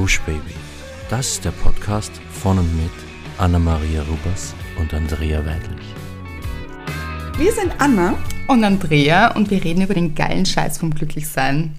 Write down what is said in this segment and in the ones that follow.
Gush Baby. Das ist der Podcast von und mit Anna-Maria Rubers und Andrea Weidlich. Wir sind Anna und Andrea und wir reden über den geilen Scheiß vom Glücklichsein.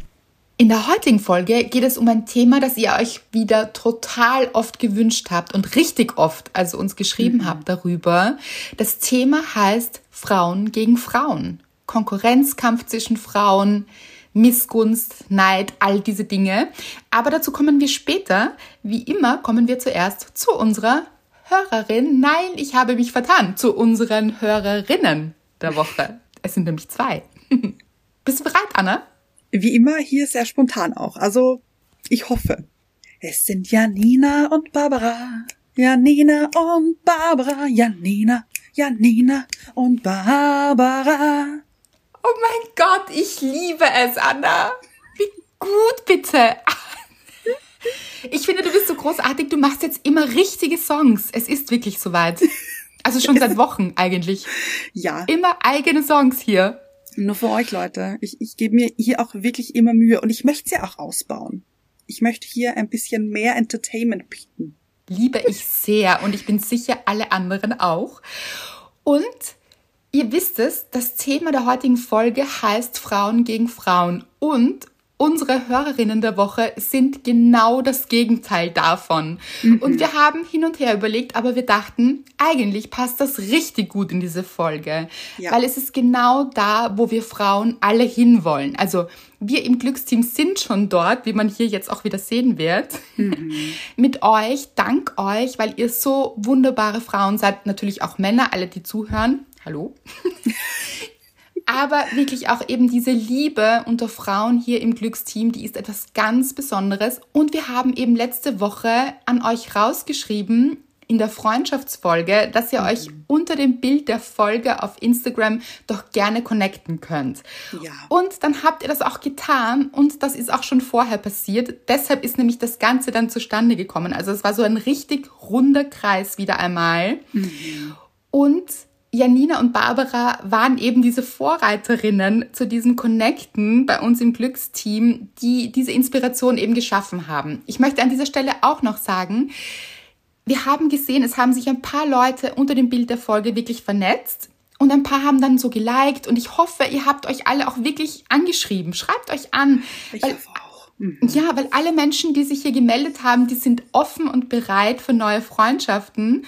In der heutigen Folge geht es um ein Thema, das ihr euch wieder total oft gewünscht habt und richtig oft, also uns geschrieben mhm. habt darüber. Das Thema heißt Frauen gegen Frauen. Konkurrenzkampf zwischen Frauen, Missgunst, Neid, all diese Dinge. Aber dazu kommen wir später. Wie immer kommen wir zuerst zu unserer Hörerin. Nein, ich habe mich vertan. Zu unseren Hörerinnen der Woche. Es sind nämlich zwei. Bist du bereit, Anna? Wie immer hier sehr spontan auch. Also, ich hoffe. Es sind Janina und Barbara. Janina und Barbara. Janina, Janina und Barbara. Oh mein Gott, ich liebe es, Anna. Wie gut, bitte. Ich finde, du bist so großartig. Du machst jetzt immer richtige Songs. Es ist wirklich soweit. Also schon seit Wochen eigentlich. Ja. Immer eigene Songs hier. Nur für euch, Leute. Ich, ich gebe mir hier auch wirklich immer Mühe und ich möchte sie auch ausbauen. Ich möchte hier ein bisschen mehr Entertainment bieten. Liebe ich sehr und ich bin sicher alle anderen auch. Und Ihr wisst es, das Thema der heutigen Folge heißt Frauen gegen Frauen und unsere Hörerinnen der Woche sind genau das Gegenteil davon. Mhm. Und wir haben hin und her überlegt, aber wir dachten, eigentlich passt das richtig gut in diese Folge, ja. weil es ist genau da, wo wir Frauen alle hinwollen. Also wir im Glücksteam sind schon dort, wie man hier jetzt auch wieder sehen wird, mhm. mit euch, dank euch, weil ihr so wunderbare Frauen seid, natürlich auch Männer, alle, die zuhören hallo. Aber wirklich auch eben diese Liebe unter Frauen hier im Glücksteam, die ist etwas ganz Besonderes. Und wir haben eben letzte Woche an euch rausgeschrieben in der Freundschaftsfolge, dass ihr mhm. euch unter dem Bild der Folge auf Instagram doch gerne connecten könnt. Ja. Und dann habt ihr das auch getan und das ist auch schon vorher passiert. Deshalb ist nämlich das Ganze dann zustande gekommen. Also es war so ein richtig runder Kreis wieder einmal. Mhm. Und Janina und Barbara waren eben diese Vorreiterinnen zu diesem Connecten bei uns im Glücksteam, die diese Inspiration eben geschaffen haben. Ich möchte an dieser Stelle auch noch sagen, wir haben gesehen, es haben sich ein paar Leute unter dem Bild der Folge wirklich vernetzt und ein paar haben dann so geliked und ich hoffe, ihr habt euch alle auch wirklich angeschrieben. Schreibt euch an. Ich weil, hoffe auch. Mhm. Ja, weil alle Menschen, die sich hier gemeldet haben, die sind offen und bereit für neue Freundschaften.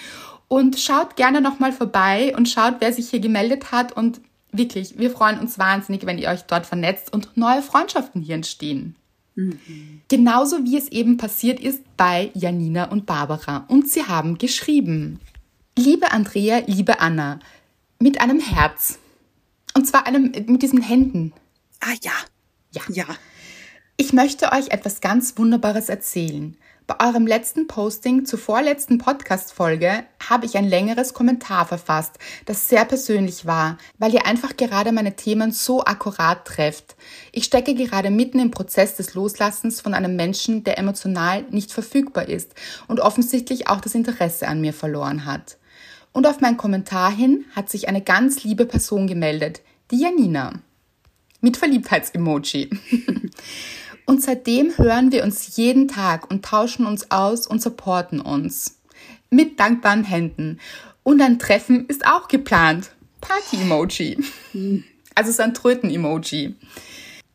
Und schaut gerne nochmal vorbei und schaut, wer sich hier gemeldet hat. Und wirklich, wir freuen uns wahnsinnig, wenn ihr euch dort vernetzt und neue Freundschaften hier entstehen. Mhm. Genauso wie es eben passiert ist bei Janina und Barbara. Und sie haben geschrieben. Liebe Andrea, liebe Anna, mit einem Herz. Und zwar einem, mit diesen Händen. Ah ja. Ja. Ja. Ich möchte euch etwas ganz Wunderbares erzählen. Bei eurem letzten Posting zur vorletzten Podcast-Folge habe ich ein längeres Kommentar verfasst, das sehr persönlich war, weil ihr einfach gerade meine Themen so akkurat trefft. Ich stecke gerade mitten im Prozess des Loslassens von einem Menschen, der emotional nicht verfügbar ist und offensichtlich auch das Interesse an mir verloren hat. Und auf mein Kommentar hin hat sich eine ganz liebe Person gemeldet, die Janina. Mit Verliebtheits-Emoji. Und seitdem hören wir uns jeden Tag und tauschen uns aus und supporten uns. Mit dankbaren Händen. Und ein Treffen ist auch geplant. Party-Emoji. Also so ein Tröten-Emoji.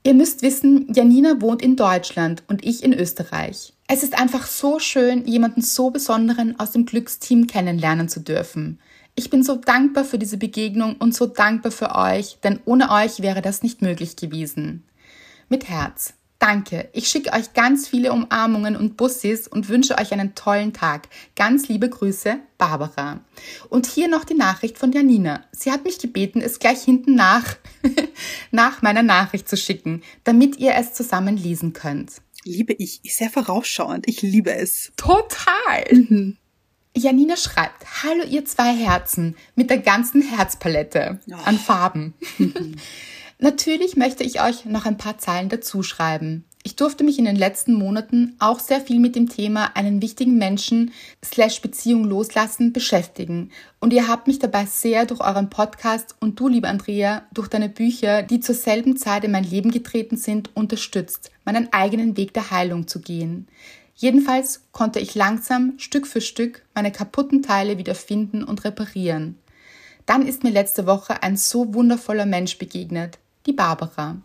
Ihr müsst wissen, Janina wohnt in Deutschland und ich in Österreich. Es ist einfach so schön, jemanden so Besonderen aus dem Glücksteam kennenlernen zu dürfen. Ich bin so dankbar für diese Begegnung und so dankbar für euch, denn ohne euch wäre das nicht möglich gewesen. Mit Herz. Danke. Ich schicke euch ganz viele Umarmungen und Bussis und wünsche euch einen tollen Tag. Ganz liebe Grüße, Barbara. Und hier noch die Nachricht von Janina. Sie hat mich gebeten, es gleich hinten nach, nach meiner Nachricht zu schicken, damit ihr es zusammen lesen könnt. Liebe ich. Sehr vorausschauend. Ich liebe es. Total. Mhm. Janina schreibt, hallo ihr zwei Herzen mit der ganzen Herzpalette oh. an Farben. Natürlich möchte ich euch noch ein paar Zeilen dazu schreiben. Ich durfte mich in den letzten Monaten auch sehr viel mit dem Thema einen wichtigen Menschen slash Beziehung loslassen beschäftigen. Und ihr habt mich dabei sehr durch euren Podcast und du, liebe Andrea, durch deine Bücher, die zur selben Zeit in mein Leben getreten sind, unterstützt, meinen eigenen Weg der Heilung zu gehen. Jedenfalls konnte ich langsam, Stück für Stück, meine kaputten Teile wieder finden und reparieren. Dann ist mir letzte Woche ein so wundervoller Mensch begegnet, die Barbara.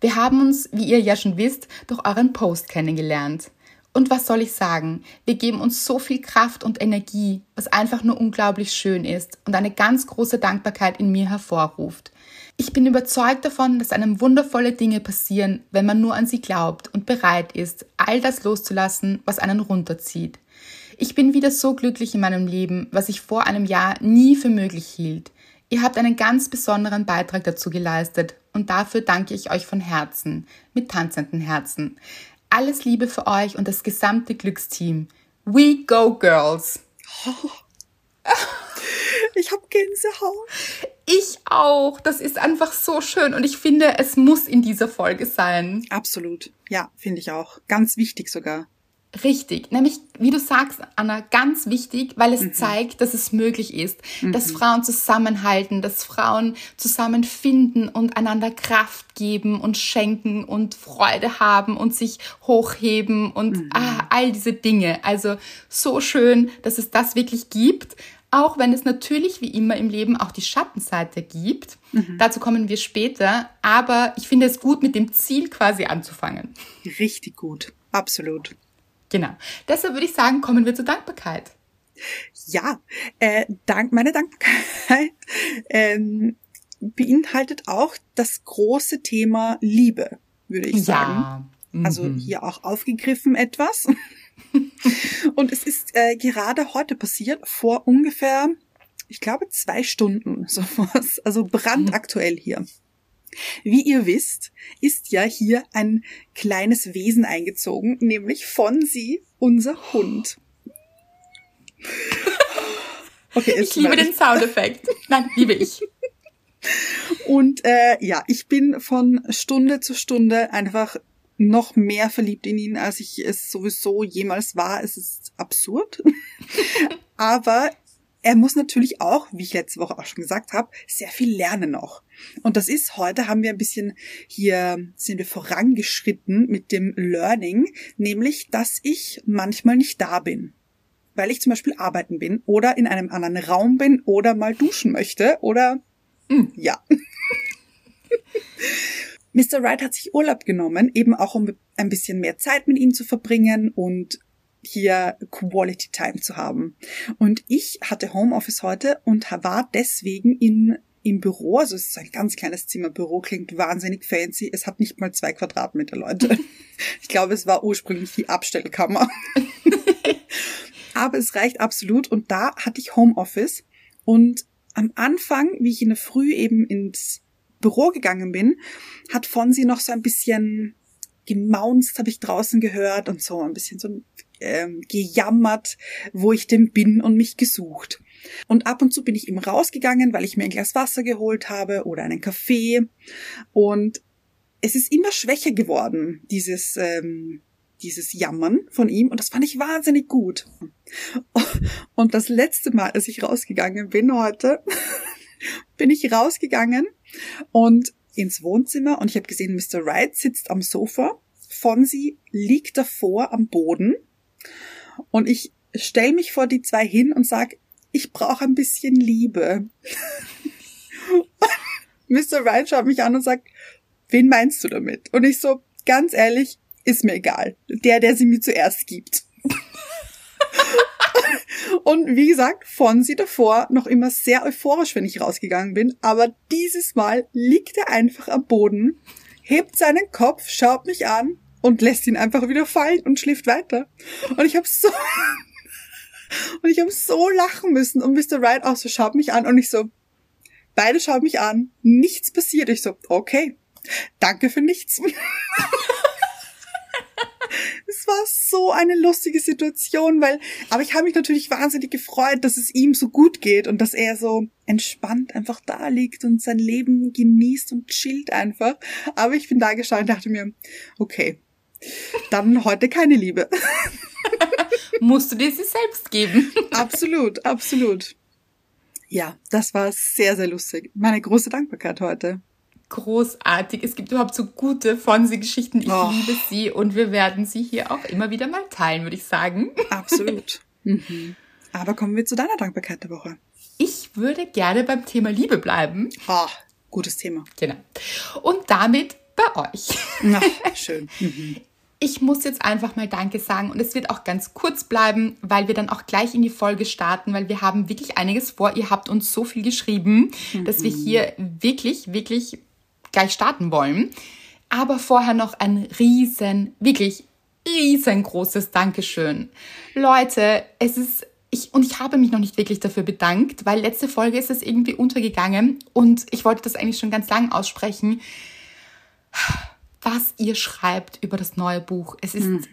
Wir haben uns, wie ihr ja schon wisst, durch euren Post kennengelernt. Und was soll ich sagen? Wir geben uns so viel Kraft und Energie, was einfach nur unglaublich schön ist und eine ganz große Dankbarkeit in mir hervorruft. Ich bin überzeugt davon, dass einem wundervolle Dinge passieren, wenn man nur an sie glaubt und bereit ist, all das loszulassen, was einen runterzieht. Ich bin wieder so glücklich in meinem Leben, was ich vor einem Jahr nie für möglich hielt. Ihr habt einen ganz besonderen Beitrag dazu geleistet und dafür danke ich euch von Herzen, mit tanzenden Herzen. Alles Liebe für euch und das gesamte Glücksteam. We go, Girls! Ich habe Gänsehaut. Ich auch. Das ist einfach so schön und ich finde, es muss in dieser Folge sein. Absolut. Ja, finde ich auch. Ganz wichtig sogar. Richtig, nämlich wie du sagst, Anna, ganz wichtig, weil es mhm. zeigt, dass es möglich ist, mhm. dass Frauen zusammenhalten, dass Frauen zusammenfinden und einander Kraft geben und schenken und Freude haben und sich hochheben und mhm. ah, all diese Dinge. Also so schön, dass es das wirklich gibt auch wenn es natürlich wie immer im Leben auch die Schattenseite gibt. Mhm. Dazu kommen wir später, aber ich finde es gut, mit dem Ziel quasi anzufangen. Richtig gut, absolut. Genau. Deshalb würde ich sagen, kommen wir zur Dankbarkeit. Ja, äh, dank, meine Dankbarkeit ähm, beinhaltet auch das große Thema Liebe, würde ich sagen. Ja. Also mhm. Hier auch aufgegriffen etwas. Und es ist äh, gerade heute passiert, vor ungefähr, ich glaube, zwei Stunden sowas. Also brandaktuell hier. Wie ihr wisst, ist ja hier ein kleines Wesen eingezogen, nämlich Fonsi, unser Hund. Okay, ich liebe den Soundeffekt. Nein, liebe ich. Und äh, ja, ich bin von Stunde zu Stunde einfach noch mehr verliebt in ihn, als ich es sowieso jemals war. Es ist absurd. Aber er muss natürlich auch, wie ich letzte Woche auch schon gesagt habe, sehr viel lernen noch. Und das ist, heute haben wir ein bisschen hier, sind wir vorangeschritten mit dem Learning, nämlich, dass ich manchmal nicht da bin. Weil ich zum Beispiel arbeiten bin oder in einem anderen Raum bin oder mal duschen möchte oder, hm, ja. Mr. Wright hat sich Urlaub genommen, eben auch um ein bisschen mehr Zeit mit ihm zu verbringen und hier Quality Time zu haben. Und ich hatte Homeoffice heute und war deswegen in im Büro, also es ist ein ganz kleines Zimmerbüro, klingt wahnsinnig fancy. Es hat nicht mal zwei Quadratmeter, Leute. Ich glaube, es war ursprünglich die Abstellkammer. Aber es reicht absolut. Und da hatte ich Homeoffice. Und am Anfang, wie ich in der Früh eben ins Büro gegangen bin, hat Fonsi noch so ein bisschen gemaunzt, habe ich draußen gehört und so ein bisschen so ähm, gejammert, wo ich denn bin und mich gesucht. Und ab und zu bin ich eben rausgegangen, weil ich mir ein Glas Wasser geholt habe oder einen Kaffee. Und es ist immer schwächer geworden, dieses, ähm, dieses Jammern von ihm. Und das fand ich wahnsinnig gut. Und das letzte Mal, als ich rausgegangen bin heute, bin ich rausgegangen und ins Wohnzimmer und ich habe gesehen, Mr. Wright sitzt am Sofa. Fonsi liegt davor am Boden und ich stell mich vor die zwei hin und sag, ich brauche ein bisschen Liebe. Mr. Wright schaut mich an und sagt, wen meinst du damit? Und ich so, ganz ehrlich, ist mir egal. Der, der sie mir zuerst gibt. Und wie gesagt, Fonsi davor noch immer sehr euphorisch, wenn ich rausgegangen bin. Aber dieses Mal liegt er einfach am Boden, hebt seinen Kopf, schaut mich an und lässt ihn einfach wieder fallen und schläft weiter. Und ich habe so und ich habe so lachen müssen und Mr. Wright auch so schaut mich an und ich so beide schauen mich an, nichts passiert. Ich so okay, danke für nichts. Es war so eine lustige Situation, weil, aber ich habe mich natürlich wahnsinnig gefreut, dass es ihm so gut geht und dass er so entspannt einfach da liegt und sein Leben genießt und chillt einfach. Aber ich bin da geschaut und dachte mir, okay, dann heute keine Liebe. Musst du dir sie selbst geben. absolut, absolut. Ja, das war sehr, sehr lustig. Meine große Dankbarkeit heute. großartig. Es gibt überhaupt so gute Fonsi-Geschichten. Ich Oh. liebe sie und wir werden sie hier auch immer wieder mal teilen, würde ich sagen. Absolut. mhm. Aber kommen wir zu deiner Dankbarkeit der Woche. Ich würde gerne beim Thema Liebe bleiben. Ha, gutes Thema. Genau. Und damit bei euch. Na, schön. Mhm. Ich muss jetzt einfach mal Danke sagen und es wird auch ganz kurz bleiben, weil wir dann auch gleich in die Folge starten, weil wir haben wirklich einiges vor. Ihr habt uns so viel geschrieben, dass wir hier wirklich, wirklich gleich starten wollen. Aber vorher noch ein riesen, wirklich riesengroßes Dankeschön. Leute, es ist ich, und ich habe mich noch nicht wirklich dafür bedankt, weil letzte Folge ist es irgendwie untergegangen und ich wollte das eigentlich schon ganz lang aussprechen was ihr schreibt über das neue Buch. Es ist,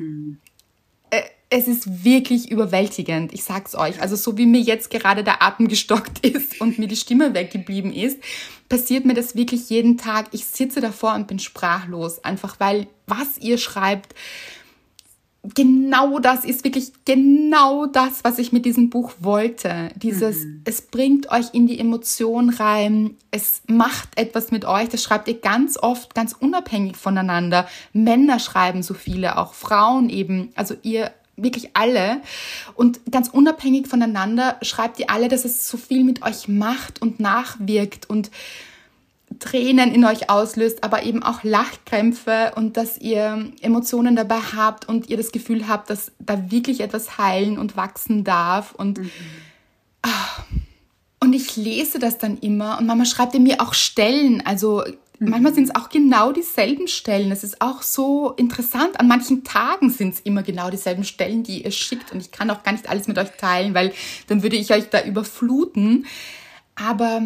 äh, es ist wirklich überwältigend. Ich sag's euch. Also so wie mir jetzt gerade der Atem gestockt ist und mir die Stimme weggeblieben ist, passiert mir das wirklich jeden Tag. Ich sitze davor und bin sprachlos, einfach weil was ihr schreibt, genau das ist wirklich genau das, was ich mit diesem Buch wollte. Dieses, es bringt euch in die Emotion rein, es macht etwas mit euch. Das schreibt ihr ganz oft, ganz unabhängig voneinander. Männer schreiben so viele, auch Frauen eben. Also ihr wirklich alle. Und ganz unabhängig voneinander schreibt ihr alle, dass es so viel mit euch macht und nachwirkt und Tränen in euch auslöst, aber eben auch Lachkrämpfe und dass ihr Emotionen dabei habt und ihr das Gefühl habt, dass da wirklich etwas heilen und wachsen darf und ah, und ich lese das dann immer und Mama schreibt mir auch Stellen, also manchmal sind es auch genau dieselben Stellen. Es ist auch so interessant. An manchen Tagen sind es immer genau dieselben Stellen, die ihr schickt und ich kann auch gar nicht alles mit euch teilen, weil dann würde ich euch da überfluten. Aber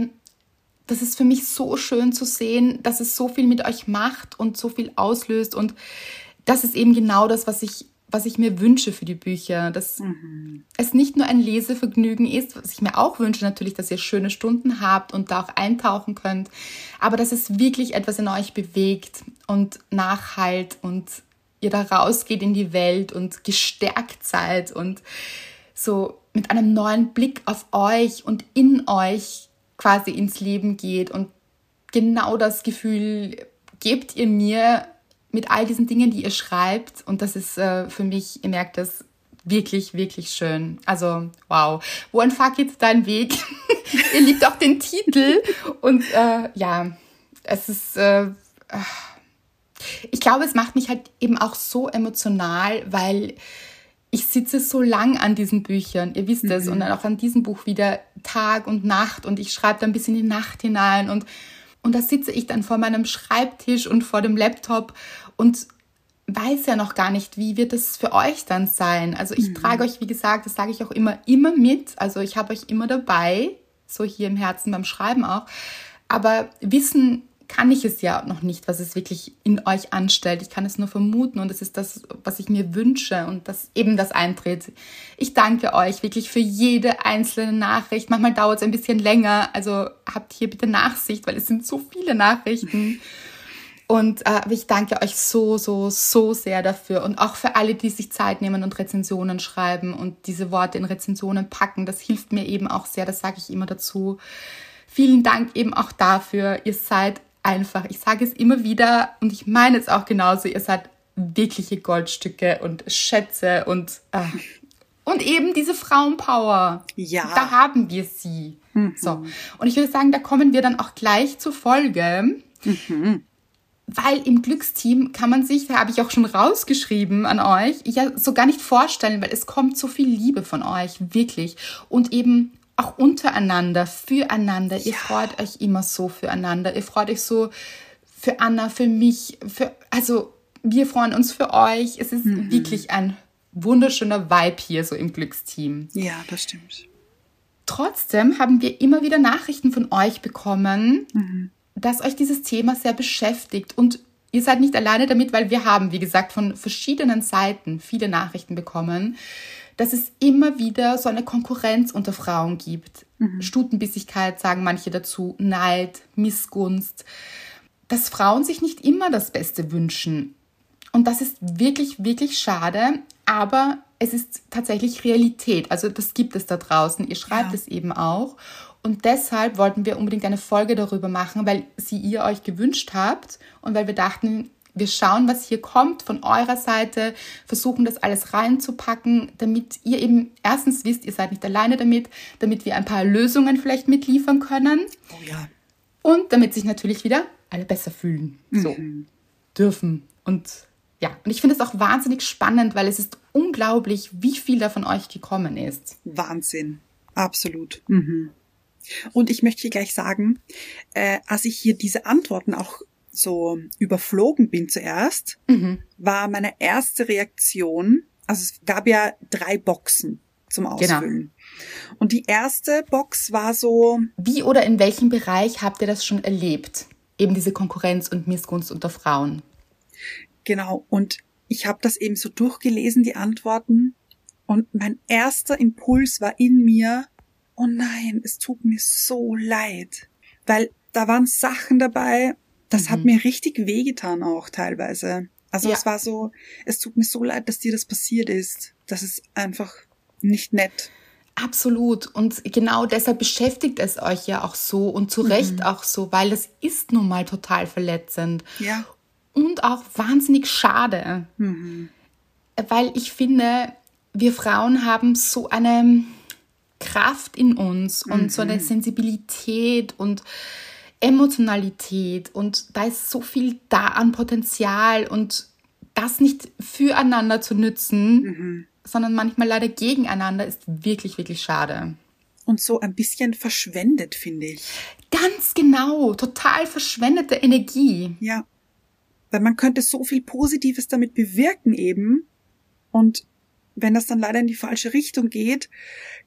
das ist für mich so schön zu sehen, dass es so viel mit euch macht und so viel auslöst. Und das ist eben genau das, was ich, was ich mir wünsche für die Bücher. Dass es nicht nur ein Lesevergnügen ist, was ich mir auch wünsche, natürlich, dass ihr schöne Stunden habt und da auch eintauchen könnt, aber dass es wirklich etwas in euch bewegt und nachhalt und ihr da rausgeht in die Welt und gestärkt seid und so mit einem neuen Blick auf euch und in euch quasi ins Leben geht. Und genau das Gefühl gebt ihr mir mit all diesen Dingen, die ihr schreibt. Und das ist äh, für mich, ihr merkt das, wirklich, wirklich schön. Also, wow. Wo ein Fuck jetzt dein Weg? ihr liebt auch den Titel. Und äh, ja, es ist. Äh, ich glaube, es macht mich halt eben auch so emotional, weil ich sitze so lang an diesen Büchern, ihr wisst es, und dann auch an diesem Buch wieder Tag und Nacht und ich schreibe da ein bisschen in die Nacht hinein und, und da sitze ich dann vor meinem Schreibtisch und vor dem Laptop und weiß ja noch gar nicht, wie wird es für euch dann sein. Also ich trage euch, wie gesagt, das sage ich auch immer, immer mit. Also ich habe euch immer dabei, so hier im Herzen beim Schreiben auch. Aber wissen kann ich es ja noch nicht, was es wirklich in euch anstellt. Ich kann es nur vermuten und es ist das, was ich mir wünsche und dass eben das eintritt. Ich danke euch wirklich für jede einzelne Nachricht. Manchmal dauert es ein bisschen länger, also habt hier bitte Nachsicht, weil es sind so viele Nachrichten. Und äh, ich danke euch so, so, so sehr dafür. Und auch für alle, die sich Zeit nehmen und Rezensionen schreiben und diese Worte in Rezensionen packen. Das hilft mir eben auch sehr, das sage ich immer dazu. Vielen Dank eben auch dafür. Ihr seid einfach, ich sage es immer wieder und ich meine es auch genauso, ihr seid wirkliche Goldstücke und Schätze und, äh, und eben diese Frauenpower. Ja. Da haben wir sie. So. Und ich würde sagen, da kommen wir dann auch gleich zur Folge. Weil im Glücksteam kann man sich, da habe ich auch schon rausgeschrieben an euch, ja so gar nicht vorstellen, weil es kommt so viel Liebe von euch, wirklich. Und eben auch untereinander, füreinander. Ihr freut euch immer so füreinander. Ihr freut euch so für Anna, für mich, für, also wir freuen uns für euch. Es ist wirklich ein wunderschöner Vibe hier so im Glücksteam. Ja, das stimmt. Trotzdem haben wir immer wieder Nachrichten von euch bekommen, dass euch dieses Thema sehr beschäftigt. Und ihr seid nicht alleine damit, weil wir haben, wie gesagt, von verschiedenen Seiten viele Nachrichten bekommen, dass es immer wieder so eine Konkurrenz unter Frauen gibt. Stutenbissigkeit sagen manche dazu, Neid, Missgunst, dass Frauen sich nicht immer das Beste wünschen. Und das ist wirklich, wirklich schade, aber es ist tatsächlich Realität. Also das gibt es da draußen. Ihr schreibt Ja. es eben auch. Und deshalb wollten wir unbedingt eine Folge darüber machen, weil sie ihr euch gewünscht habt und weil wir dachten, wir schauen, was hier kommt von eurer Seite, versuchen das alles reinzupacken, damit ihr eben erstens wisst, ihr seid nicht alleine damit, damit wir ein paar Lösungen vielleicht mitliefern können. Oh ja. Und damit sich natürlich wieder alle besser fühlen. So dürfen. Und ja, und ich finde es auch wahnsinnig spannend, weil es ist unglaublich, wie viel da von euch gekommen ist. Wahnsinn. Absolut. Mhm. Und ich möchte hier gleich sagen, äh, als ich hier diese Antworten auch so überflogen bin zuerst, war meine erste Reaktion, also es gab ja drei Boxen zum Ausfüllen. Und die erste Box war so, Wie oder in welchem Bereich habt ihr das schon erlebt? Eben diese Konkurrenz und Missgunst unter Frauen. genau, und ich habe das eben so durchgelesen, die Antworten, und mein erster Impuls war in mir, oh nein, es tut mir so leid, weil da waren Sachen dabei, das hat mir richtig wehgetan auch teilweise. Also Ja. es war so, es tut mir so leid, dass dir das passiert ist. Das ist einfach nicht nett. Absolut. Und genau deshalb beschäftigt es euch ja auch so und zu Recht auch so, weil es ist nun mal total verletzend. Ja. Und auch wahnsinnig schade. Weil ich finde, wir Frauen haben so eine Kraft in uns und so eine Sensibilität und Emotionalität und da ist so viel da an Potenzial und das nicht füreinander zu nützen, sondern manchmal leider gegeneinander ist wirklich, wirklich schade. Und so ein bisschen verschwendet, finde ich. Ganz genau, total verschwendete Energie. Ja. Weil man könnte so viel Positives damit bewirken eben. Und wenn das dann leider in die falsche Richtung geht,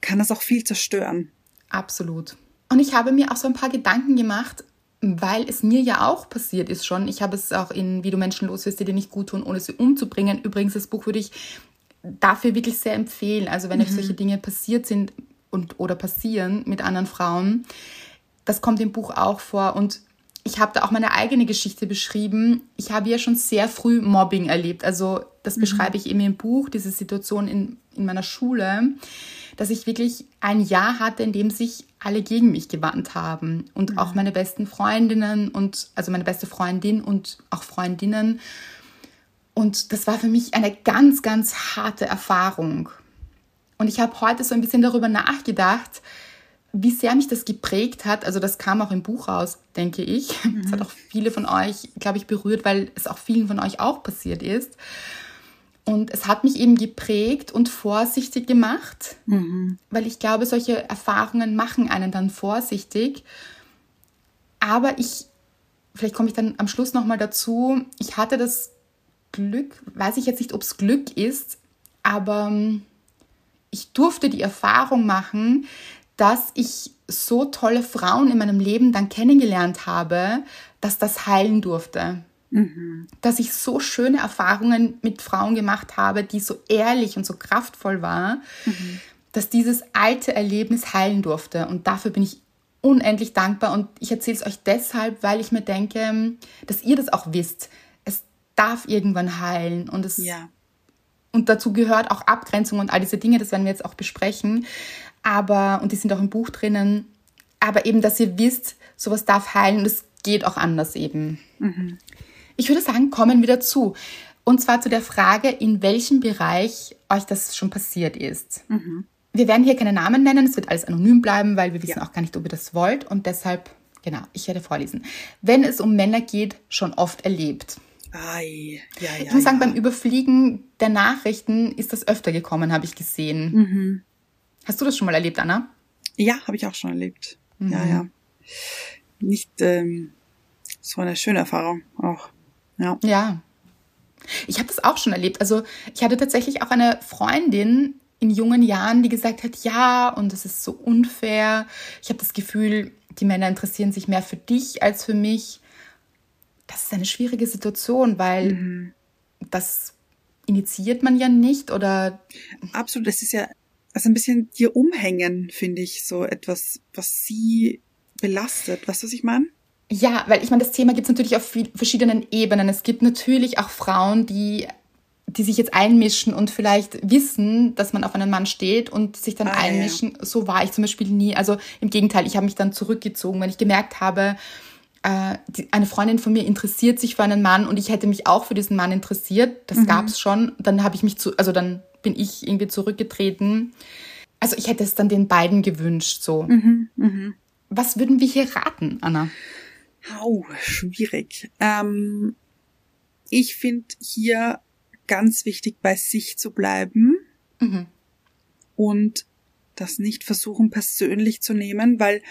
kann das auch viel zerstören. Absolut. Und ich habe mir auch so ein paar Gedanken gemacht, weil es mir ja auch passiert ist schon. Ich habe es auch in Wie du Menschen los wirst, die dir nicht gut tun, ohne sie umzubringen. Übrigens, das Buch würde ich dafür wirklich sehr empfehlen. Also wenn euch solche Dinge passiert sind und oder passieren mit anderen Frauen, das kommt im Buch auch vor. Und ich habe da auch meine eigene Geschichte beschrieben. Ich habe ja schon sehr früh Mobbing erlebt. Also das beschreibe ich eben im Buch, diese Situation in, in meiner Schule, dass ich wirklich ein Jahr hatte, in dem sich alle gegen mich gewandt haben. Und auch meine besten Freundinnen und also meine beste Freundin und auch Freundinnen. Und das war für mich eine ganz, ganz harte Erfahrung. Und ich habe heute so ein bisschen darüber nachgedacht, wie sehr mich das geprägt hat. Also das kam auch im Buch raus, denke ich. Das hat auch viele von euch, glaube ich, berührt, weil es auch vielen von euch auch passiert ist. Und es hat mich eben geprägt und vorsichtig gemacht, weil ich glaube, solche Erfahrungen machen einen dann vorsichtig. Aber ich, vielleicht komme ich dann am Schluss nochmal dazu, ich hatte das Glück, weiß ich jetzt nicht, ob es Glück ist, aber ähm, ich durfte die Erfahrung machen, dass ich so tolle Frauen in meinem Leben dann kennengelernt habe, dass das heilen durfte. Dass ich so schöne Erfahrungen mit Frauen gemacht habe, die so ehrlich und so kraftvoll war, dass dieses alte Erlebnis heilen durfte. Und dafür bin ich unendlich dankbar. Und ich erzähle es euch deshalb, weil ich mir denke, dass ihr das auch wisst. Es darf irgendwann heilen. Und es Ja. und dazu gehört auch Abgrenzung und all diese Dinge, das werden wir jetzt auch besprechen. Aber, und die sind auch im Buch drinnen, aber eben, dass ihr wisst, sowas darf heilen und es geht auch anders eben. Ich würde sagen, kommen wir dazu. Und zwar zu der Frage, in welchem Bereich euch das schon passiert ist. Wir werden hier keine Namen nennen, es wird alles anonym bleiben, weil wir wissen Ja. auch gar nicht, ob ihr das wollt. Und deshalb, genau, ich werde vorlesen. Wenn es um Männer geht, schon oft erlebt. Ai, ja, ja. Ich muss sagen, beim Überfliegen der Nachrichten ist das öfter gekommen, habe ich gesehen. Mhm. Hast du das schon mal erlebt, Anna? Ja, habe ich auch schon erlebt. Mhm. Ja, ja. Nicht ähm, so eine schöne Erfahrung auch. Ja. Ja. Ich habe das auch schon erlebt. Also ich hatte tatsächlich auch eine Freundin in jungen Jahren, die gesagt hat, ja, und es ist so unfair. Ich habe das Gefühl, die Männer interessieren sich mehr für dich als für mich. Das ist eine schwierige Situation, weil das initiiert man ja nicht oder Absolut, das ist ja also ein bisschen dir umhängen, finde ich, so etwas, was sie belastet. Weißt du, was ich meine? Ja, weil ich meine, das Thema gibt es natürlich auf verschiedenen Ebenen. Es gibt natürlich auch Frauen, die die sich jetzt einmischen und vielleicht wissen, dass man auf einen Mann steht und sich dann Ah, ja, einmischen. So war ich zum Beispiel nie. Also im Gegenteil, ich habe mich dann zurückgezogen, wenn ich gemerkt habe, äh, die, eine Freundin von mir interessiert sich für einen Mann und ich hätte mich auch für diesen Mann interessiert. Das gab's schon. Dann habe ich mich zu, also dann bin ich irgendwie zurückgetreten. Also ich hätte es dann den beiden gewünscht. So. Was würden wir hier raten, Anna? Au, schwierig. Ähm, ich finde hier ganz wichtig, bei sich zu bleiben Mhm. und das nicht versuchen persönlich zu nehmen, weil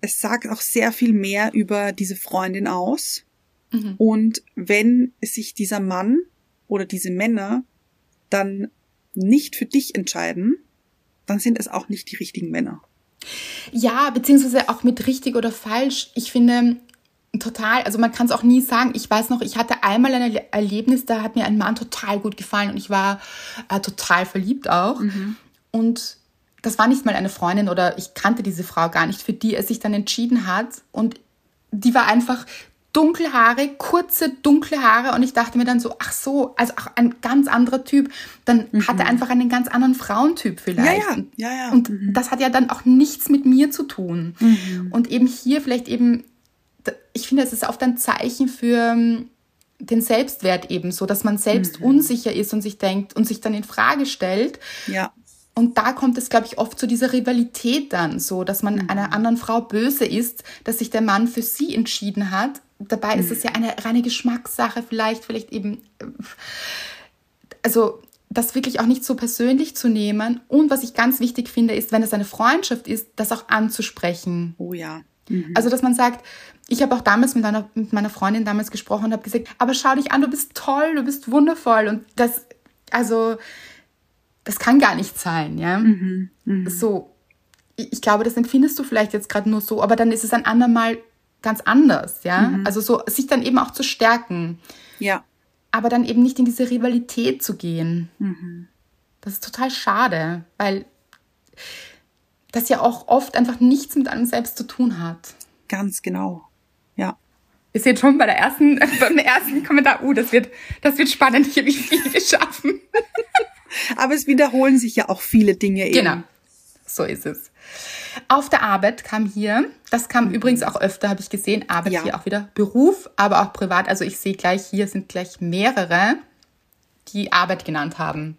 es sagt auch sehr viel mehr über diese Freundin aus. Mhm. Und wenn sich dieser Mann oder diese Männer dann nicht für dich entscheiden, dann sind es auch nicht die richtigen Männer. Ja, beziehungsweise auch mit richtig oder falsch. Ich finde total, also man kann es auch nie sagen. Ich weiß noch, ich hatte einmal ein Erle- Erlebnis, da hat mir ein Mann total gut gefallen und ich war äh, total verliebt auch. Und das war nicht mal eine Freundin oder ich kannte diese Frau gar nicht, für die er sich dann entschieden hat. Und die war einfach dunkle Haare, kurze dunkle Haare und ich dachte mir dann so, ach so, also auch ein ganz anderer Typ. Dann hat er einfach einen ganz anderen Frauentyp vielleicht. Ja, ja, ja, ja. Und das hat ja dann auch nichts mit mir zu tun. Und eben hier vielleicht eben, ich finde, es ist oft ein Zeichen für ähm, den Selbstwert eben so, dass man selbst unsicher ist und sich denkt und sich dann in Frage stellt. Ja, Und da kommt es, glaube ich, oft zu dieser Rivalität dann so, dass man einer anderen Frau böse ist, dass sich der Mann für sie entschieden hat. Dabei ist es ja eine reine Geschmackssache, vielleicht, vielleicht eben, also das wirklich auch nicht so persönlich zu nehmen. Und was ich ganz wichtig finde, ist, wenn es eine Freundschaft ist, das auch anzusprechen. oh ja. Also, dass man sagt, ich habe auch damals mit, einer, mit meiner Freundin damals gesprochen und habe gesagt, aber schau dich an, du bist toll, du bist wundervoll. Und das, also, das kann gar nicht sein, ja. So, ich ich glaube, das empfindest du vielleicht jetzt gerade nur so, aber dann ist es ein andermal ganz anders, ja. Also so, sich dann eben auch zu stärken, Ja, aber dann eben nicht in diese Rivalität zu gehen. Das ist total schade, weil das ja auch oft einfach nichts mit einem selbst zu tun hat. ganz genau. Ihr seht schon bei der ersten, beim ersten Kommentar, uh, das wird, das wird spannend hier, wie viel wir schaffen. Aber es wiederholen sich ja auch viele Dinge eben. Genau. So ist es. Auf der Arbeit kam hier, das kam übrigens auch öfter, habe ich gesehen, Arbeit Ja. hier auch wieder Beruf, aber auch privat. Also ich sehe gleich, hier sind gleich mehrere, die Arbeit genannt haben.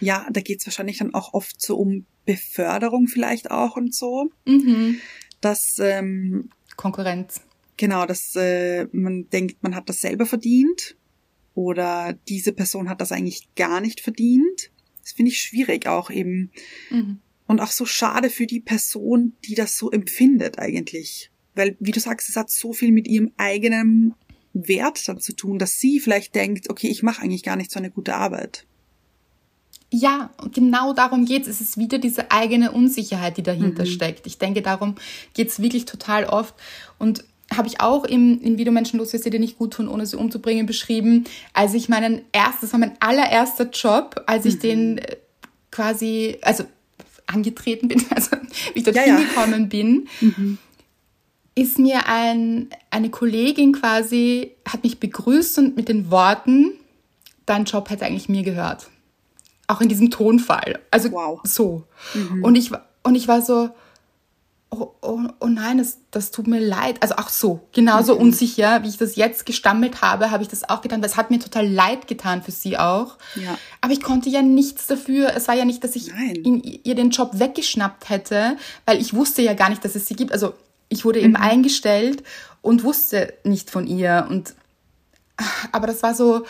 Ja, da geht's wahrscheinlich dann auch oft so um Beförderung vielleicht auch und so. Mhm. Dass, ähm, Konkurrenz. Genau, dass äh, man denkt, man hat das selber verdient oder diese Person hat das eigentlich gar nicht verdient. Das finde ich schwierig auch eben. Mhm. Und auch so schade für die Person, die das so empfindet eigentlich. Weil, wie du sagst, es hat so viel mit ihrem eigenen Wert dann zu tun, dass sie vielleicht denkt, okay, ich mache eigentlich gar nicht so eine gute Arbeit. Ja, genau darum geht's. Es ist wieder diese eigene Unsicherheit, die dahinter steckt. Ich denke, darum geht's wirklich total oft. Und habe ich auch im, Wie du Menschen los wirst, die dir nicht gut tun, ohne sie umzubringen, beschrieben, als ich meinen erst, das war mein allererster Job, als ich den äh, quasi, also angetreten bin, also wie ich dort Ja, ja. hingekommen bin, ist mir ein, eine Kollegin quasi, hat mich begrüßt und mit den Worten, dein Job hätte eigentlich mir gehört. Auch in diesem Tonfall. Also Wow. so. Und, ich, und ich war so, oh, oh, oh nein, das, das tut mir leid. Also auch so, genauso unsicher, wie ich das jetzt gestammelt habe, habe ich das auch getan, es hat mir total leid getan für sie auch. Ja. Aber ich konnte ja nichts dafür. Es war ja nicht, dass ich in, ihr den Job weggeschnappt hätte, weil ich wusste ja gar nicht, dass es sie gibt. Also ich wurde eben eingestellt und wusste nicht von ihr. Und aber das war so,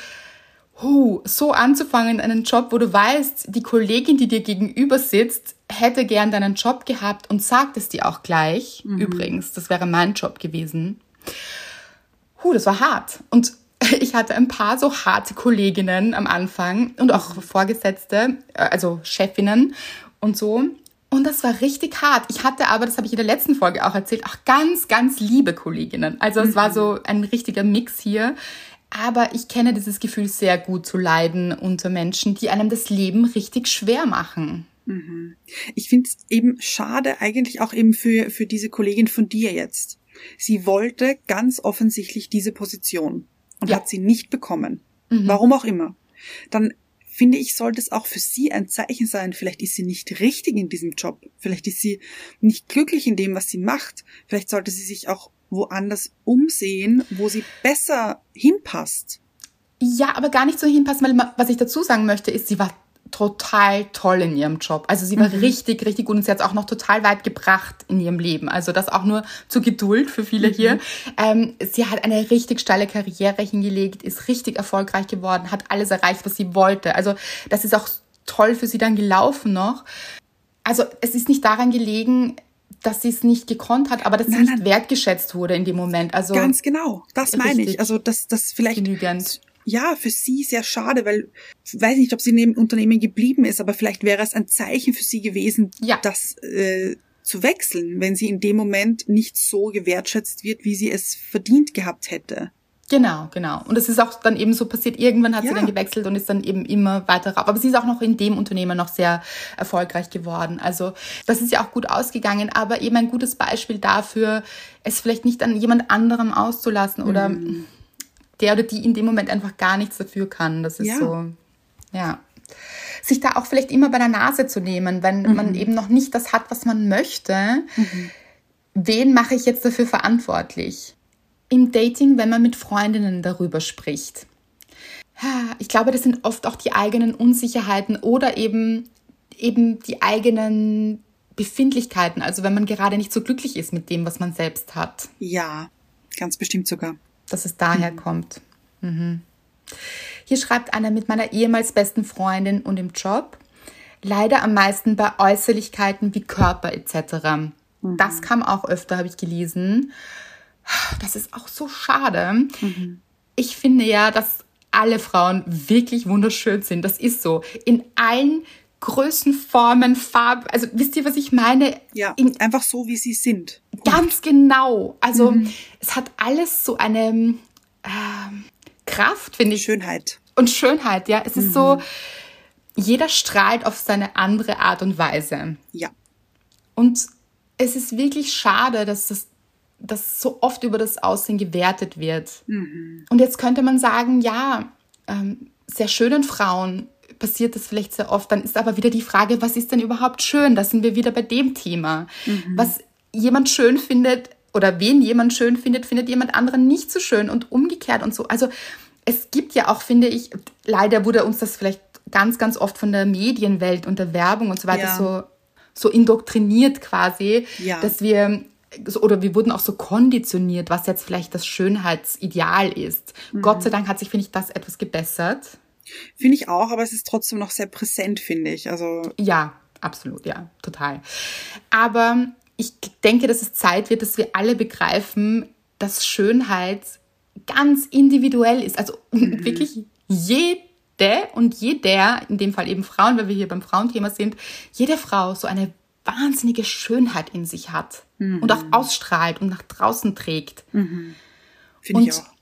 huh, so anzufangen in einen Job, wo du weißt, die Kollegin, die dir gegenüber sitzt, hätte gern deinen Job gehabt und sagt es dir auch gleich. Übrigens, das wäre mein Job gewesen. Huh, das war hart. Und ich hatte ein paar so harte Kolleginnen am Anfang und auch Vorgesetzte, äh, also Chefinnen und so. Und das war richtig hart. Ich hatte aber, das habe ich in der letzten Folge auch erzählt, auch ganz, ganz liebe Kolleginnen. Also es war so ein richtiger Mix hier. Aber ich kenne dieses Gefühl sehr gut zu leiden unter Menschen, die einem das Leben richtig schwer machen. Ich finde es eben schade, eigentlich auch eben für, für diese Kollegin von dir jetzt. Sie wollte ganz offensichtlich diese Position und Ja. hat sie nicht bekommen. Warum auch immer. Dann finde ich, sollte es auch für sie ein Zeichen sein. Vielleicht ist sie nicht richtig in diesem Job. Vielleicht ist sie nicht glücklich in dem, was sie macht. Vielleicht sollte sie sich auch woanders umsehen, wo sie besser hinpasst. Ja, aber gar nicht so hinpassen, weil was ich dazu sagen möchte, ist, sie war total toll in ihrem Job. Also sie war mhm. richtig, richtig gut und sie hat es auch noch total weit gebracht in ihrem Leben. Also das auch nur zur Geduld für viele mhm. hier. Ähm, sie hat eine richtig steile Karriere hingelegt, ist richtig erfolgreich geworden, hat alles erreicht, was sie wollte. Also das ist auch toll für sie dann gelaufen noch. Also es ist nicht daran gelegen, dass sie es nicht gekonnt hat, aber dass nein, sie nicht nein. wertgeschätzt wurde in dem Moment. Also ganz genau, das meine ich. Also dass das vielleicht genügend ja, für sie sehr schade, weil ich weiß nicht, ob sie in dem Unternehmen geblieben ist, aber vielleicht wäre es ein Zeichen für sie gewesen, ja. das äh, zu wechseln, wenn sie in dem Moment nicht so gewertschätzt wird, wie sie es verdient gehabt hätte. Genau, genau. Und es ist auch dann eben so passiert. Irgendwann hat ja. sie dann gewechselt und ist dann eben immer weiter rauf. Aber sie ist auch noch in dem Unternehmen noch sehr erfolgreich geworden. Also das ist ja auch gut ausgegangen, aber eben ein gutes Beispiel dafür, es vielleicht nicht an jemand anderem auszulassen oder mhm der oder die in dem Moment einfach gar nichts dafür kann. Das ist ja. so, ja. Sich da auch vielleicht immer bei der Nase zu nehmen, wenn mhm. man eben noch nicht das hat, was man möchte. Mhm. Wen mache ich jetzt dafür verantwortlich? Im Dating, wenn man mit Freundinnen darüber spricht. Ich glaube, das sind oft auch die eigenen Unsicherheiten oder eben, eben die eigenen Befindlichkeiten. Also wenn man gerade nicht so glücklich ist mit dem, was man selbst hat. Ja, ganz bestimmt sogar dass es daher mhm. kommt. Mhm. Hier schreibt einer mit meiner ehemals besten Freundin und im Job. Leider am meisten bei Äußerlichkeiten wie Körper etc. Mhm. Das kam auch öfter, habe ich gelesen. Das ist auch so schade. Mhm. Ich finde ja, dass alle Frauen wirklich wunderschön sind. Das ist so. In allen Größen, Formen, Farben. Also wisst ihr, was ich meine? Ja, In, einfach so, wie sie sind. Ganz genau. Also mhm. es hat alles so eine äh, Kraft, finde ich. Schönheit. Und Schönheit, ja. Es mhm. ist so, jeder strahlt auf seine andere Art und Weise. Ja. Und es ist wirklich schade, dass das dass so oft über das Aussehen gewertet wird. Mhm. Und jetzt könnte man sagen, ja, ähm, sehr schönen Frauen passiert das vielleicht sehr oft. Dann ist aber wieder die Frage, was ist denn überhaupt schön? Da sind wir wieder bei dem Thema. Mhm. Was jemand schön findet oder wen jemand schön findet, findet jemand anderen nicht so schön und umgekehrt und so. Also es gibt ja auch, finde ich, leider wurde uns das vielleicht ganz, ganz oft von der Medienwelt und der Werbung und so weiter ja. so, so indoktriniert quasi, ja. dass wir oder wir wurden auch so konditioniert, was jetzt vielleicht das Schönheitsideal ist. Mhm. Gott sei Dank hat sich, finde ich, das etwas gebessert. Finde ich auch, aber es ist trotzdem noch sehr präsent, finde ich. Also ja, absolut, ja, total. Aber ich denke, dass es Zeit wird, dass wir alle begreifen, dass Schönheit ganz individuell ist. Also mhm. wirklich jede und jeder, in dem Fall eben Frauen, weil wir hier beim Frauenthema sind, jede Frau so eine wahnsinnige Schönheit in sich hat mhm. und auch ausstrahlt und nach draußen trägt. Mhm. Finde ich auch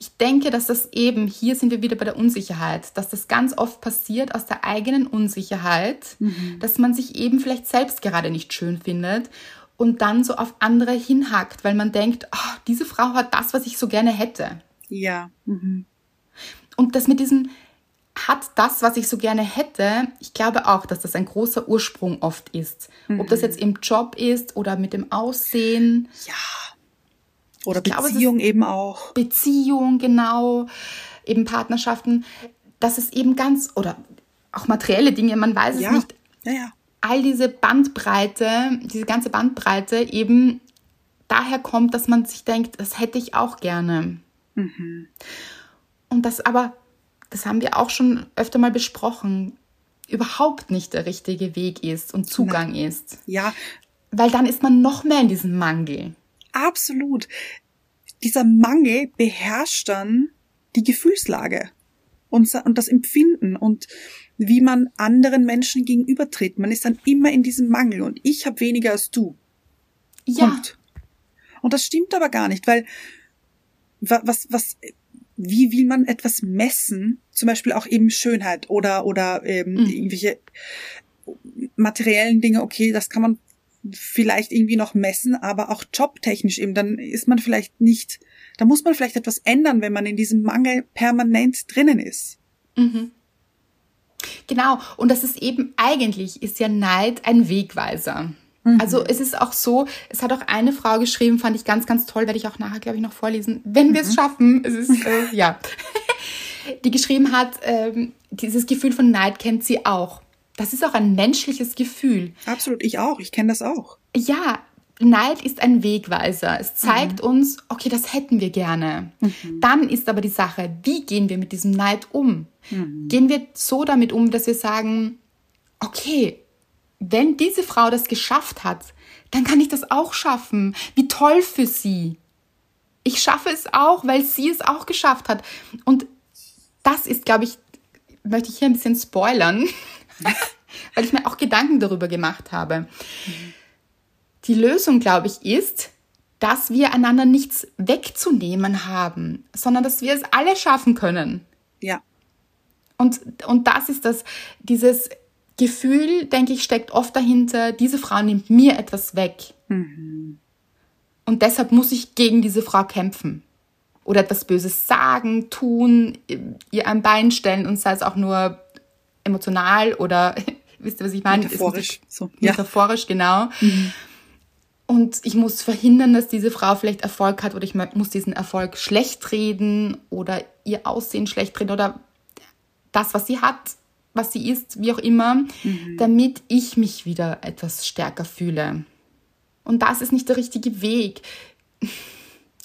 ich denke, dass das eben, hier sind wir wieder bei der Unsicherheit, dass das ganz oft passiert aus der eigenen Unsicherheit, mhm. dass man sich eben vielleicht selbst gerade nicht schön findet und dann so auf andere hinhackt, weil man denkt, oh, diese Frau hat das, was ich so gerne hätte. Ja. Mhm. Und das mit diesem hat das, was ich so gerne hätte, ich glaube auch, dass das ein großer Ursprung oft ist. Mhm. Ob das mhm. jetzt im Job ist oder mit dem Aussehen. Ja oder ich Beziehung glaube, eben auch. Beziehung, genau. Eben Partnerschaften. Das ist eben ganz, oder auch materielle Dinge, man weiß es ja. nicht. Ja, ja. All diese Bandbreite, diese ganze Bandbreite eben daher kommt, dass man sich denkt, das hätte ich auch gerne. Mhm. Und das aber, das haben wir auch schon öfter mal besprochen, überhaupt nicht der richtige Weg ist und Zugang Nein. ist. Ja. Weil dann ist man noch mehr in diesem Mangel. Absolut. Dieser Mangel beherrscht dann die Gefühlslage und, und das Empfinden und wie man anderen Menschen gegenübertritt. Man ist dann immer in diesem Mangel und ich habe weniger als du. Ja. Punkt. Und das stimmt aber gar nicht, weil was, was, wie will man etwas messen? Zum Beispiel auch eben Schönheit oder, oder ähm, mhm. irgendwelche materiellen Dinge, okay, das kann man vielleicht irgendwie noch messen, aber auch jobtechnisch eben, dann ist man vielleicht nicht, da muss man vielleicht etwas ändern, wenn man in diesem Mangel permanent drinnen ist. Mhm. Genau, und das ist eben eigentlich, ist ja Neid ein Wegweiser. Mhm. Also es ist auch so, es hat auch eine Frau geschrieben, fand ich ganz, ganz toll, werde ich auch nachher, glaube ich, noch vorlesen, wenn wir es mhm. schaffen. Es ist, äh, ja. Die geschrieben hat, ähm, dieses Gefühl von Neid kennt sie auch. Das ist auch ein menschliches Gefühl. Absolut, ich auch. Ich kenne das auch. Ja, Neid ist ein Wegweiser. Es zeigt mhm. uns, okay, das hätten wir gerne. Mhm. Dann ist aber die Sache, wie gehen wir mit diesem Neid um? Mhm. Gehen wir so damit um, dass wir sagen, okay, wenn diese Frau das geschafft hat, dann kann ich das auch schaffen. Wie toll für sie. Ich schaffe es auch, weil sie es auch geschafft hat. Und das ist, glaube ich, möchte ich hier ein bisschen spoilern, weil ich mir auch Gedanken darüber gemacht habe. Die Lösung, glaube ich, ist, dass wir einander nichts wegzunehmen haben, sondern dass wir es alle schaffen können. Ja. Und, und das ist das, dieses Gefühl, denke ich, steckt oft dahinter, diese Frau nimmt mir etwas weg. Mhm. Und deshalb muss ich gegen diese Frau kämpfen. Oder etwas Böses sagen, tun, ihr ein Bein stellen und sei es auch nur emotional oder, wisst ihr, was ich meine? Metaphorisch. So, ja. Metaphorisch, genau. Mhm. Und ich muss verhindern, dass diese Frau vielleicht Erfolg hat oder ich muss diesen Erfolg schlecht reden oder ihr Aussehen schlecht reden oder das, was sie hat, was sie ist, wie auch immer, mhm. damit ich mich wieder etwas stärker fühle. Und das ist nicht der richtige Weg.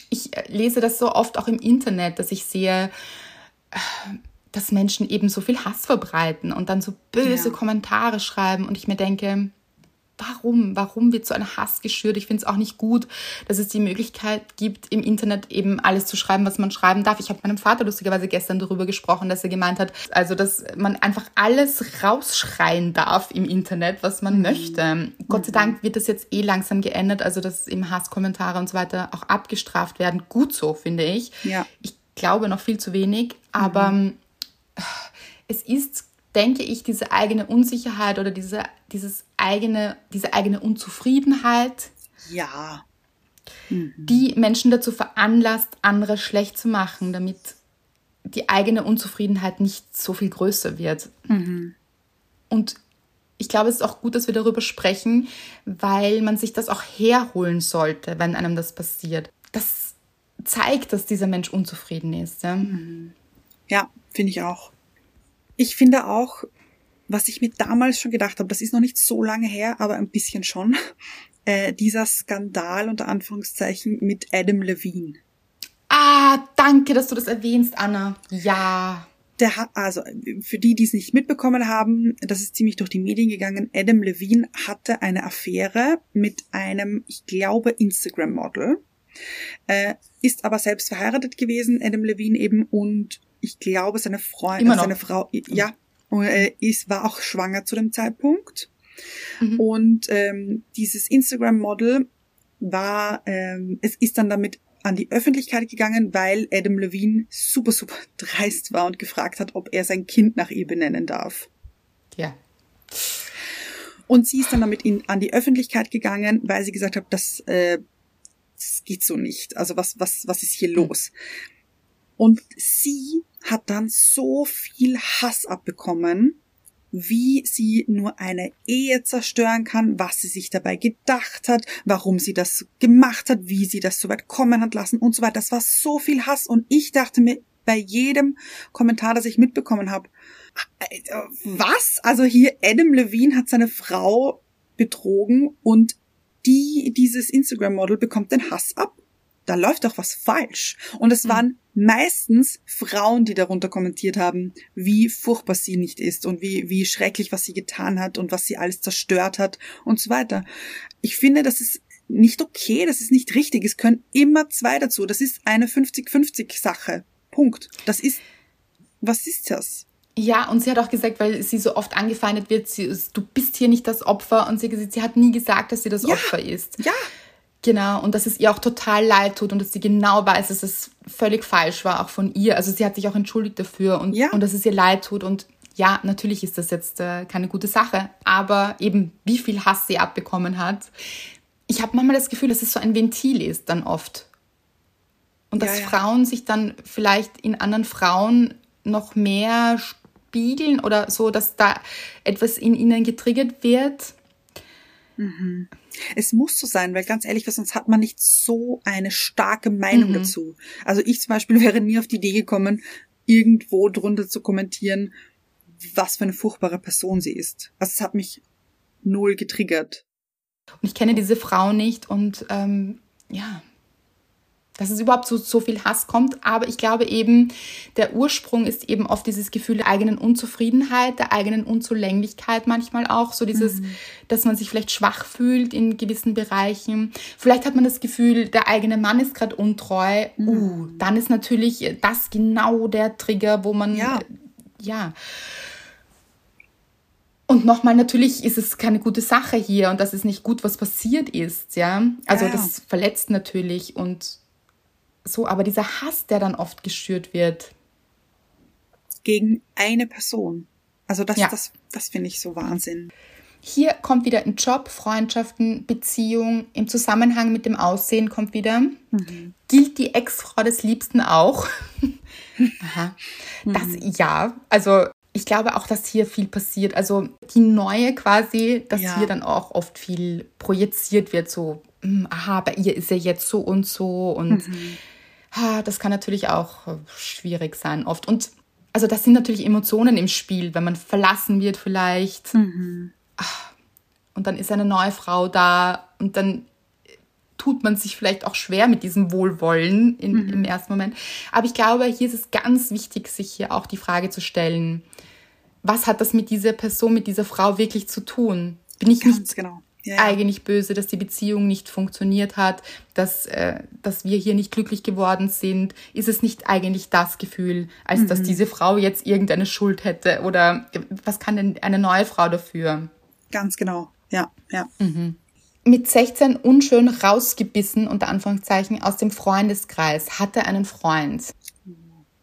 Ich lese das so oft auch im Internet, dass ich sehe, dass Menschen eben so viel Hass verbreiten und dann so böse ja. Kommentare schreiben und ich mir denke, warum? Warum wird so ein Hass geschürt? Ich finde es auch nicht gut, dass es die Möglichkeit gibt, im Internet eben alles zu schreiben, was man schreiben darf. Ich habe meinem Vater lustigerweise gestern darüber gesprochen, dass er gemeint hat, also dass man einfach alles rausschreien darf im Internet, was man mhm. möchte. Mhm. Gott sei Dank wird das jetzt eh langsam geändert, also dass eben Hasskommentare und so weiter auch abgestraft werden. Gut so, finde ich. Ja. Ich glaube noch viel zu wenig, aber mhm. Es ist denke ich, diese eigene Unsicherheit oder diese, dieses eigene, diese eigene Unzufriedenheit, ja. Mhm. die Menschen dazu veranlasst, andere schlecht zu machen, damit die eigene Unzufriedenheit nicht so viel größer wird. Mhm. Und ich glaube, es ist auch gut, dass wir darüber sprechen, weil man sich das auch herholen sollte, wenn einem das passiert. Das zeigt, dass dieser Mensch unzufrieden ist. Ja, mhm. ja finde ich auch. Ich finde auch, was ich mir damals schon gedacht habe, das ist noch nicht so lange her, aber ein bisschen schon, äh, dieser Skandal unter Anführungszeichen mit Adam Levine. Ah, danke, dass du das erwähnst, Anna. Ja. Der hat, also für die, die es nicht mitbekommen haben, das ist ziemlich durch die Medien gegangen. Adam Levine hatte eine Affäre mit einem, ich glaube, Instagram-Model, äh, ist aber selbst verheiratet gewesen, Adam Levine eben, und ich glaube, seine Freundin, seine Frau, ja, äh, ist, war auch schwanger zu dem Zeitpunkt. Mhm. Und ähm, dieses Instagram-Model war, ähm, es ist dann damit an die Öffentlichkeit gegangen, weil Adam Levine super, super dreist war und gefragt hat, ob er sein Kind nach ihr benennen darf. Ja. Und sie ist dann damit in, an die Öffentlichkeit gegangen, weil sie gesagt hat, das, äh, das geht so nicht. Also was, was, was ist hier mhm. los? Und sie hat dann so viel Hass abbekommen, wie sie nur eine Ehe zerstören kann, was sie sich dabei gedacht hat, warum sie das gemacht hat, wie sie das so weit kommen hat lassen und so weiter. Das war so viel Hass und ich dachte mir bei jedem Kommentar, das ich mitbekommen habe, was? Also hier Adam Levine hat seine Frau betrogen und die, dieses Instagram-Model bekommt den Hass ab da läuft doch was falsch. Und es mhm. waren meistens Frauen, die darunter kommentiert haben, wie furchtbar sie nicht ist und wie, wie schrecklich, was sie getan hat und was sie alles zerstört hat und so weiter. Ich finde, das ist nicht okay, das ist nicht richtig. Es können immer zwei dazu. Das ist eine 50-50 Sache. Punkt. Das ist, was ist das? Ja, und sie hat auch gesagt, weil sie so oft angefeindet wird, sie, du bist hier nicht das Opfer und sie, sie hat nie gesagt, dass sie das ja, Opfer ist. Ja, Genau, und dass es ihr auch total leid tut und dass sie genau weiß, dass es völlig falsch war, auch von ihr. Also sie hat sich auch entschuldigt dafür und, ja. und dass es ihr leid tut. Und ja, natürlich ist das jetzt äh, keine gute Sache, aber eben wie viel Hass sie abbekommen hat. Ich habe manchmal das Gefühl, dass es so ein Ventil ist dann oft. Und dass ja, ja. Frauen sich dann vielleicht in anderen Frauen noch mehr spiegeln oder so, dass da etwas in ihnen getriggert wird. Es muss so sein, weil ganz ehrlich, weil sonst hat man nicht so eine starke Meinung Mhm. dazu. Also ich zum Beispiel wäre nie auf die Idee gekommen, irgendwo drunter zu kommentieren, was für eine furchtbare Person sie ist. Also es hat mich null getriggert. Und ich kenne diese Frau nicht und ähm, ja, dass es überhaupt so, so viel Hass kommt. Aber ich glaube eben, der Ursprung ist eben oft dieses Gefühl der eigenen Unzufriedenheit, der eigenen Unzulänglichkeit manchmal auch. So dieses, dass man sich vielleicht schwach fühlt in gewissen Bereichen. Vielleicht hat man das Gefühl, der eigene Mann ist gerade untreu. Uh, dann ist natürlich das genau der Trigger, wo man Ja. ja. Und nochmal, natürlich ist es keine gute Sache hier und das ist nicht gut, was passiert ist, ja. Also Ja, ja. das verletzt natürlich und so, aber dieser Hass, der dann oft geschürt wird, Gegen eine Person. Also das, Ja. das, das finde ich so Wahnsinn. hier kommt wieder ein Job, Freundschaften, Beziehung, im Zusammenhang mit dem Aussehen kommt wieder. Gilt die Ex-Frau des Liebsten auch? Aha. Das, ja, also ich glaube auch, dass hier viel passiert. Also die neue quasi, dass Ja. hier dann auch oft viel projiziert wird, so, hm, aha, bei ihr ist er jetzt so und so und ah, das kann natürlich auch äh, schwierig sein oft. Und also das sind natürlich Emotionen im Spiel, wenn man verlassen wird vielleicht und dann ist eine neue Frau da und dann tut man sich vielleicht auch schwer mit diesem Wohlwollen in, im ersten Moment. Aber ich glaube, hier ist es ganz wichtig, sich hier auch die Frage zu stellen, was hat das mit dieser Person, mit dieser Frau wirklich zu tun? Bin ich Ganz nicht genau. Ja, eigentlich böse, dass die Beziehung nicht funktioniert hat, dass, äh, dass wir hier nicht glücklich geworden sind? Ist es nicht eigentlich das Gefühl, als dass diese Frau jetzt irgendeine Schuld hätte? Oder was kann denn eine neue Frau dafür? Ganz genau. Ja, ja. Mit 16 unschön rausgebissen, unter Anführungszeichen, aus dem Freundeskreis, hatte einen Freund.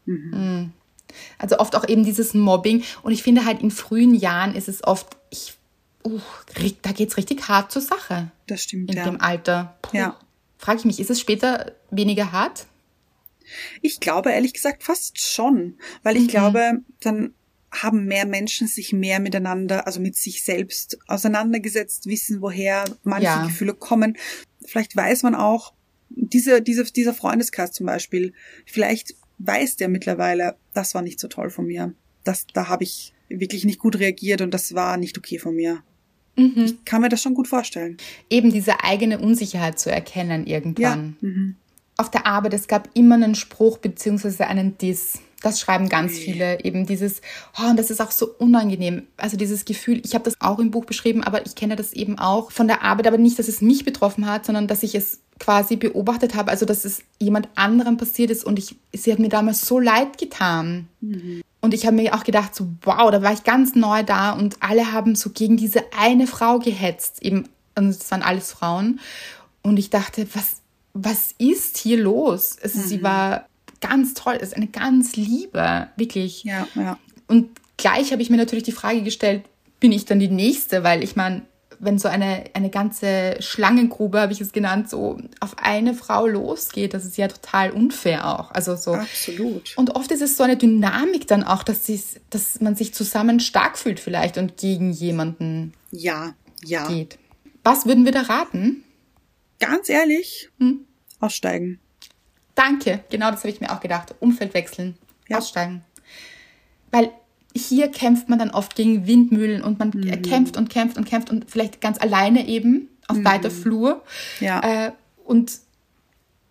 Mhm. Also oft auch eben dieses Mobbing. Und ich finde halt in frühen Jahren ist es oft, ich, uh, da geht's richtig hart zur Sache Das stimmt, in ja. dem Alter. Puh. Ja. Frage ich mich, ist es später weniger hart? Ich glaube ehrlich gesagt fast schon, weil Mhm. ich glaube, dann haben mehr Menschen sich mehr miteinander, also mit sich selbst auseinandergesetzt, wissen, woher manche Ja. Gefühle kommen. Vielleicht weiß man auch, diese, diese, dieser Freundeskreis zum Beispiel, vielleicht weiß der mittlerweile, das war nicht so toll von mir. Das, da habe ich wirklich nicht gut reagiert und das war nicht okay von mir. Mhm. Ich kann mir das schon gut vorstellen. Eben diese eigene Unsicherheit zu erkennen irgendwann. Mhm. auf der Arbeit, es gab immer einen Spruch beziehungsweise einen Diss. Das schreiben ganz viele. Eben dieses, oh, und das ist auch so unangenehm. Also dieses Gefühl, ich habe das auch im Buch beschrieben, aber ich kenne das eben auch von der Arbeit, aber nicht, dass es mich betroffen hat, sondern dass ich es quasi beobachtet habe, also dass es jemand anderem passiert ist und ich, sie hat mir damals so leid getan. Und ich habe mir auch gedacht, so wow, da war ich ganz neu da und alle haben so gegen diese eine Frau gehetzt. Eben, und es waren alles Frauen. Und ich dachte, was, was ist hier los? Es, Sie war ganz toll, es ist eine ganz liebe, wirklich. Ja, ja. Und gleich habe ich mir natürlich die Frage gestellt, bin ich dann die Nächste? Weil ich meine, wenn so eine, eine ganze Schlangengrube, habe ich es genannt, so auf eine Frau losgeht, das ist ja total unfair auch. Also so. Absolut. Und oft ist es so eine Dynamik dann auch, dass, dass man sich zusammen stark fühlt vielleicht und gegen jemanden Ja, ja. geht. Was würden wir da raten? Ganz ehrlich, Hm? aussteigen. Danke, genau das habe ich mir auch gedacht. Umfeld wechseln, Ja. aussteigen. Weil hier kämpft man dann oft gegen Windmühlen und man Mhm. kämpft und kämpft und kämpft und vielleicht ganz alleine eben auf weiter Flur. Mhm. Ja. Äh, und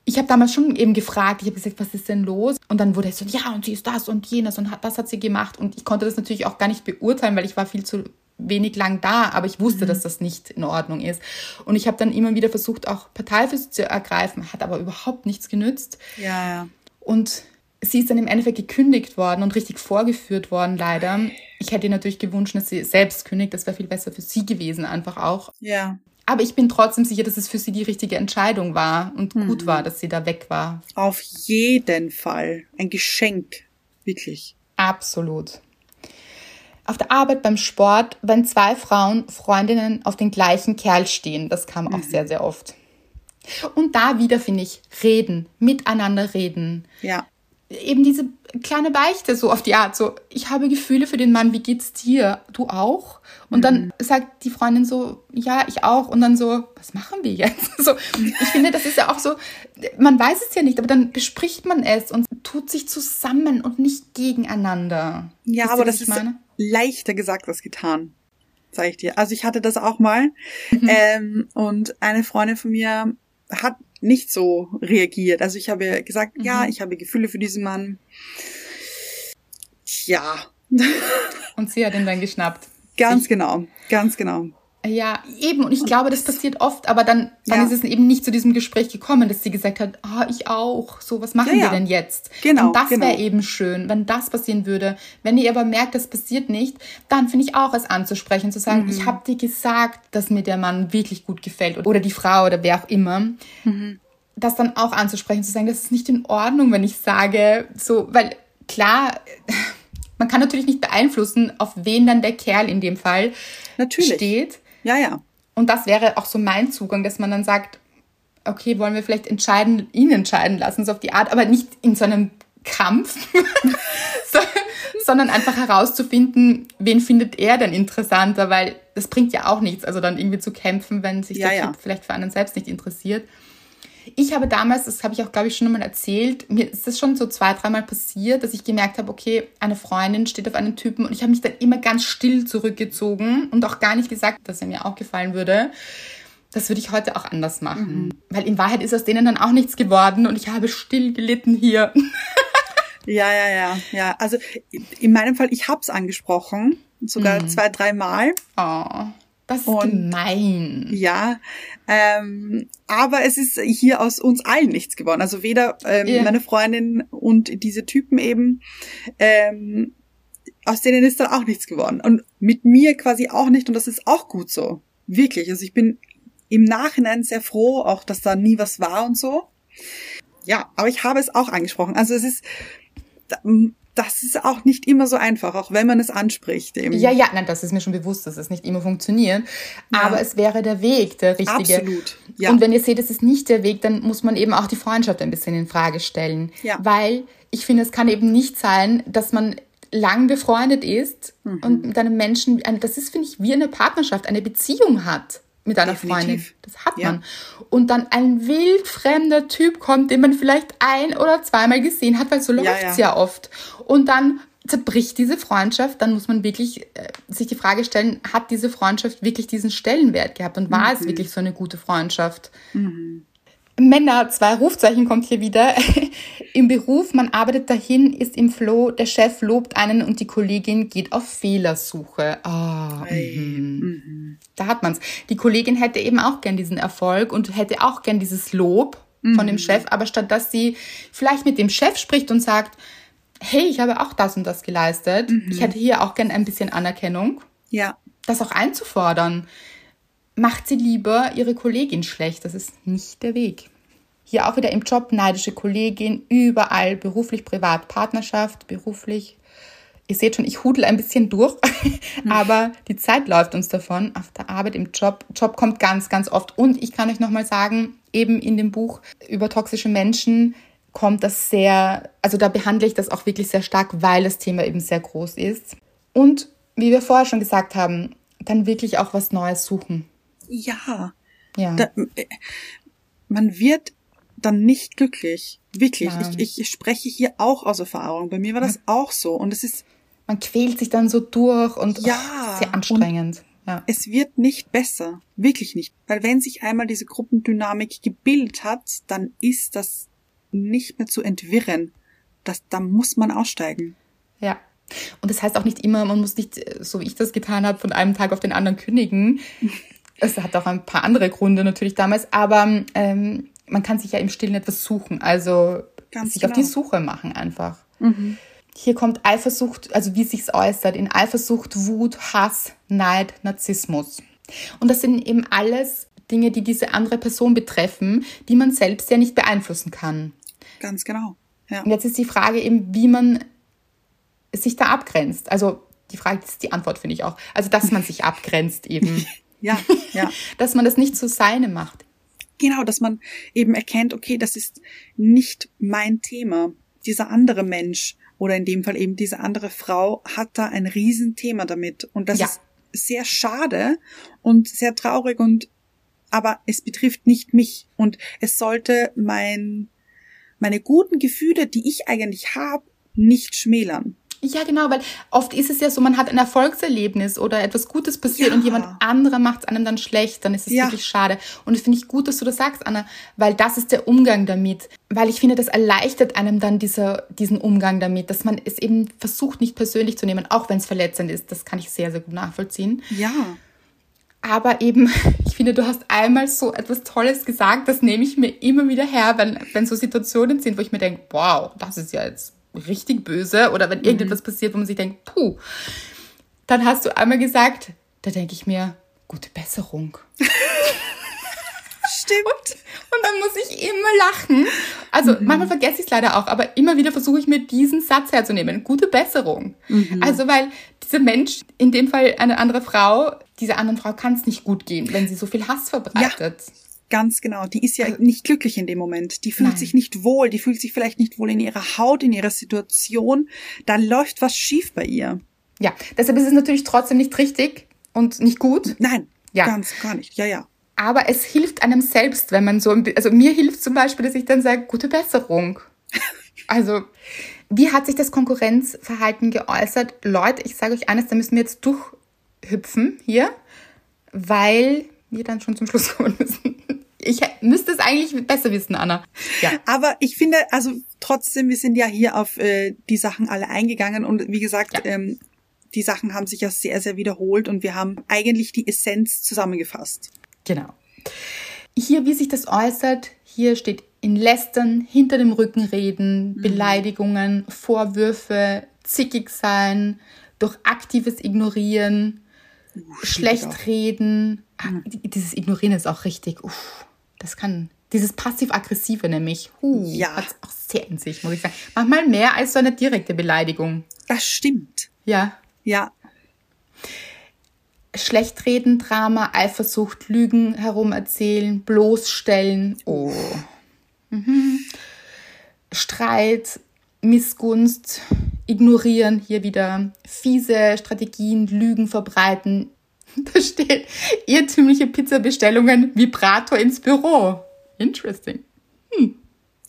ich habe damals schon eben gefragt, ich habe gesagt, was ist denn los? Und dann wurde es so, ja, und sie ist das und jenes und hat, das hat sie gemacht. Und ich konnte das natürlich auch gar nicht beurteilen, weil ich war viel zu wenig lang da, aber ich wusste, dass das nicht in Ordnung ist. Und ich habe dann immer wieder versucht, auch Partei zu ergreifen, hat aber überhaupt nichts genützt. Ja, ja. Und sie ist dann im Endeffekt gekündigt worden und richtig vorgeführt worden, leider. Ich hätte ihr natürlich gewünscht, dass sie selbst kündigt. Das wäre viel besser für sie gewesen, einfach auch. Ja. Aber ich bin trotzdem sicher, dass es für sie die richtige Entscheidung war und gut war, dass sie da weg war. Auf jeden Fall. Ein Geschenk. Wirklich. Absolut. Auf der Arbeit, beim Sport, wenn zwei Frauen, Freundinnen auf den gleichen Kerl stehen, das kam auch sehr, sehr oft. Und da wieder finde ich, reden, miteinander reden. Ja. Eben diese kleine Beichte so auf die Art, so, ich habe Gefühle für den Mann, wie geht's dir? Du auch? Und mhm. dann sagt die Freundin so, ja, ich auch. Und dann so, was machen wir jetzt? So, ich finde, das ist ja auch so, man weiß es ja nicht, aber dann bespricht man es und tut sich zusammen und nicht gegeneinander. Ja, Wisst aber das ist meine? leichter gesagt als getan, sage ich dir. Also ich hatte das auch mal mhm. ähm, und eine Freundin von mir hat nicht so reagiert. Also ich habe gesagt, mhm. ja, ich habe Gefühle für diesen Mann. Ja. Und sie hat ihn dann geschnappt. Ganz ich, genau, ganz genau. Ja, eben. Und ich glaube, das passiert oft, aber dann, dann ja. ist es eben nicht zu diesem Gespräch gekommen, dass sie gesagt hat, ah, ich auch. So, was machen ja, wir ja. denn jetzt? Genau. Und das genau. wäre eben schön, wenn das passieren würde. Wenn ihr aber merkt, das passiert nicht, dann finde ich auch es anzusprechen, zu sagen, mhm. ich habe dir gesagt, dass mir der Mann wirklich gut gefällt oder die Frau oder wer auch immer. Mhm. Das dann auch anzusprechen, zu sagen, das ist nicht in Ordnung, wenn ich sage, so, weil klar, man kann natürlich nicht beeinflussen, auf wen dann der Kerl in dem Fall natürlich. steht. Ja, ja. Und das wäre auch so mein Zugang, dass man dann sagt, okay, wollen wir vielleicht entscheiden, ihn entscheiden lassen, so auf die Art, aber nicht in so einem Kampf, sondern einfach herauszufinden, wen findet er denn interessanter, weil das bringt ja auch nichts, also dann irgendwie zu kämpfen, wenn sich ja, der ja. Typ vielleicht für einen selbst nicht interessiert. Ich habe damals, das habe ich auch, glaube ich, schon einmal erzählt, mir ist das schon so zwei, dreimal passiert, dass ich gemerkt habe, okay, eine Freundin steht auf einen Typen und ich habe mich dann immer ganz still zurückgezogen und auch gar nicht gesagt, dass er mir auch gefallen würde. Das würde ich heute auch anders machen. Mhm. Weil in Wahrheit ist aus denen dann auch nichts geworden und ich habe still gelitten hier. Ja, ja, ja, ja. Also in meinem Fall, ich habe es angesprochen, sogar mhm. zwei, dreimal. Oh. Das ist und, gemein. Ja, ähm, aber es ist hier aus uns allen nichts geworden. Also weder ähm, yeah. meine Freundin und diese Typen eben, ähm, aus denen ist dann auch nichts geworden. Und mit mir quasi auch nicht. Und das ist auch gut so. Wirklich. Also ich bin im Nachhinein sehr froh, auch dass da nie was war und so. Ja, aber ich habe es auch angesprochen. Also es ist, das ist auch nicht immer so einfach, auch wenn man es anspricht. Eben. Ja, ja, nein, das ist mir schon bewusst, dass es nicht immer funktioniert. Ja. Aber es wäre der Weg, der richtige. Absolut. Ja. Und wenn ihr seht, es ist nicht der Weg, dann muss man eben auch die Freundschaft ein bisschen in Frage stellen. Ja. Weil ich finde, es kann eben nicht sein, dass man lang befreundet ist mhm. und mit einem Menschen, das ist, finde ich, wie eine Partnerschaft, eine Beziehung hat mit einer Definitiv. Freundin. Das hat man. Und dann ein wildfremder Typ kommt, den man vielleicht ein oder zweimal gesehen hat, weil so läuft es ja, ja. oft. Und dann zerbricht diese Freundschaft, dann muss man wirklich äh, sich die Frage stellen, hat diese Freundschaft wirklich diesen Stellenwert gehabt und war mhm. es wirklich so eine gute Freundschaft? Mhm. Männer, zwei Rufzeichen kommt hier wieder. Im Beruf, man arbeitet dahin, ist im Flow, der Chef lobt einen und die Kollegin geht auf Fehlersuche. Ah, hey. mhm. mhm. Da hat man's. Die Kollegin hätte eben auch gern diesen Erfolg und hätte auch gern dieses Lob mhm. von dem mhm. Chef, aber statt dass sie vielleicht mit dem Chef spricht und sagt, hey, ich habe auch das und das geleistet, mhm. ich hätte hier auch gern ein bisschen Anerkennung. Ja. Das auch einzufordern macht sie lieber ihre Kollegin schlecht. Das ist nicht der Weg. Hier auch wieder im Job neidische Kollegin, überall beruflich, privat, Partnerschaft, beruflich. Ihr seht schon, ich hudel ein bisschen durch, aber die Zeit läuft uns davon. Auf der Arbeit, im Job. Job kommt ganz, ganz oft. Und ich kann euch nochmal sagen, eben in dem Buch über toxische Menschen kommt das sehr, also da behandle ich das auch wirklich sehr stark, weil das Thema eben sehr groß ist. Und wie wir vorher schon gesagt haben, dann wirklich auch was Neues suchen. Ja. Ja. Da, äh, man wird dann nicht glücklich. Wirklich. Ich, ich spreche hier auch aus Erfahrung. Bei mir war das auch so. Und es ist. Man quält sich dann so durch und ja, oh, sehr anstrengend. Ja. Es wird nicht besser. Wirklich nicht. Weil wenn sich einmal diese Gruppendynamik gebildet hat, dann ist das nicht mehr zu entwirren. Das, da muss man aussteigen. Ja. Und das heißt auch nicht immer, man muss nicht, so wie ich das getan habe, von einem Tag auf den anderen kündigen. Es hat auch ein paar andere Gründe natürlich damals, aber ähm, man kann sich ja im Stillen etwas suchen, also Ganz sich genau. auf die genau. Suche machen einfach. Mhm. Hier kommt Eifersucht, also wie sich's äußert, in Eifersucht, Wut, Hass, Neid, Narzissmus. Und das sind eben alles Dinge, die diese andere Person betreffen, die man selbst ja nicht beeinflussen kann. Ganz genau. Ja. Und jetzt ist die Frage eben, wie man sich da abgrenzt. Also die Frage ist die Antwort, finde ich auch. Also, dass man sich abgrenzt eben. Ja, ja. dass man das nicht zu seine macht. Genau, dass man eben erkennt, okay, das ist nicht mein Thema. dieser andere Mensch oder in dem Fall eben diese andere Frau hat da ein Riesenthema damit. Und das Ja. ist sehr schade und sehr traurig und aber es betrifft nicht mich und es sollte mein meine guten Gefühle, die ich eigentlich habe, nicht schmälern. Ja, genau, weil oft ist es ja so, man hat ein Erfolgserlebnis oder etwas Gutes passiert Ja. und jemand anderer macht es einem dann schlecht, dann ist es Ja. wirklich schade. Und das finde ich gut, dass du das sagst, Anna, weil das ist der Umgang damit. Weil ich finde, das erleichtert einem dann dieser, diesen Umgang damit, dass man es eben versucht, nicht persönlich zu nehmen, auch wenn es verletzend ist. Das kann ich sehr, sehr gut nachvollziehen. Ja. Aber eben, ich finde, du hast einmal so etwas Tolles gesagt, das nehme ich mir immer wieder her, wenn, wenn so Situationen sind, wo ich mir denke, wow, das ist ja jetzt richtig böse. Oder wenn irgendetwas passiert, wo man sich denkt, puh. Dann hast du einmal gesagt, da denke ich mir, gute Besserung. Stimmt. Und dann muss ich immer lachen. Also manchmal vergesse ich es leider auch, aber immer wieder versuche ich mir diesen Satz herzunehmen. Gute Besserung. Also weil dieser Mensch, in dem Fall eine andere Frau, dieser anderen Frau kann es nicht gut gehen, wenn sie so viel Hass verbreitet. Ganz genau. Die ist ja nicht glücklich in dem Moment. Die fühlt Nein. sich nicht wohl. Die fühlt sich vielleicht nicht wohl in ihrer Haut, in ihrer Situation. Da läuft was schief bei ihr. Ja, deshalb ist es natürlich trotzdem nicht richtig und nicht gut. Nein. Ja. Ganz gar nicht. Ja, ja. Aber es hilft einem selbst, wenn man so, also mir hilft zum Beispiel, dass ich dann sage, gute Besserung. Also, wie hat sich das Konkurrenzverhalten geäußert? Leute, ich sage euch eines, da müssen wir jetzt durchhüpfen hier, weil wir dann schon zum Schluss kommen müssen. Ich müsste es eigentlich besser wissen, Anna. Ja. Aber ich finde, also trotzdem, wir sind ja hier auf äh, die Sachen alle eingegangen und wie gesagt, Ja. ähm, die Sachen haben sich ja sehr, sehr wiederholt und wir haben eigentlich die Essenz zusammengefasst. Genau. Hier, wie sich das äußert, hier steht in Lästern, hinter dem Rücken reden, Beleidigungen, Vorwürfe, zickig sein, durch aktives Ignorieren, schlecht auch. reden. Die- Dieses Ignorieren ist auch richtig. Uff, das kann. Dieses passiv-aggressive nämlich. Uh, Ja. Hat auch sehr in sich, muss ich sagen. Manchmal mehr als so eine direkte Beleidigung. Das stimmt. Ja. Ja, Schlechtreden, Drama, Eifersucht, Lügen herumerzählen, bloßstellen, oh. Mhm. Streit, Missgunst, ignorieren, hier wieder fiese Strategien, Lügen verbreiten. Da steht irrtümliche Pizzabestellungen, Vibrator ins Büro. Interesting.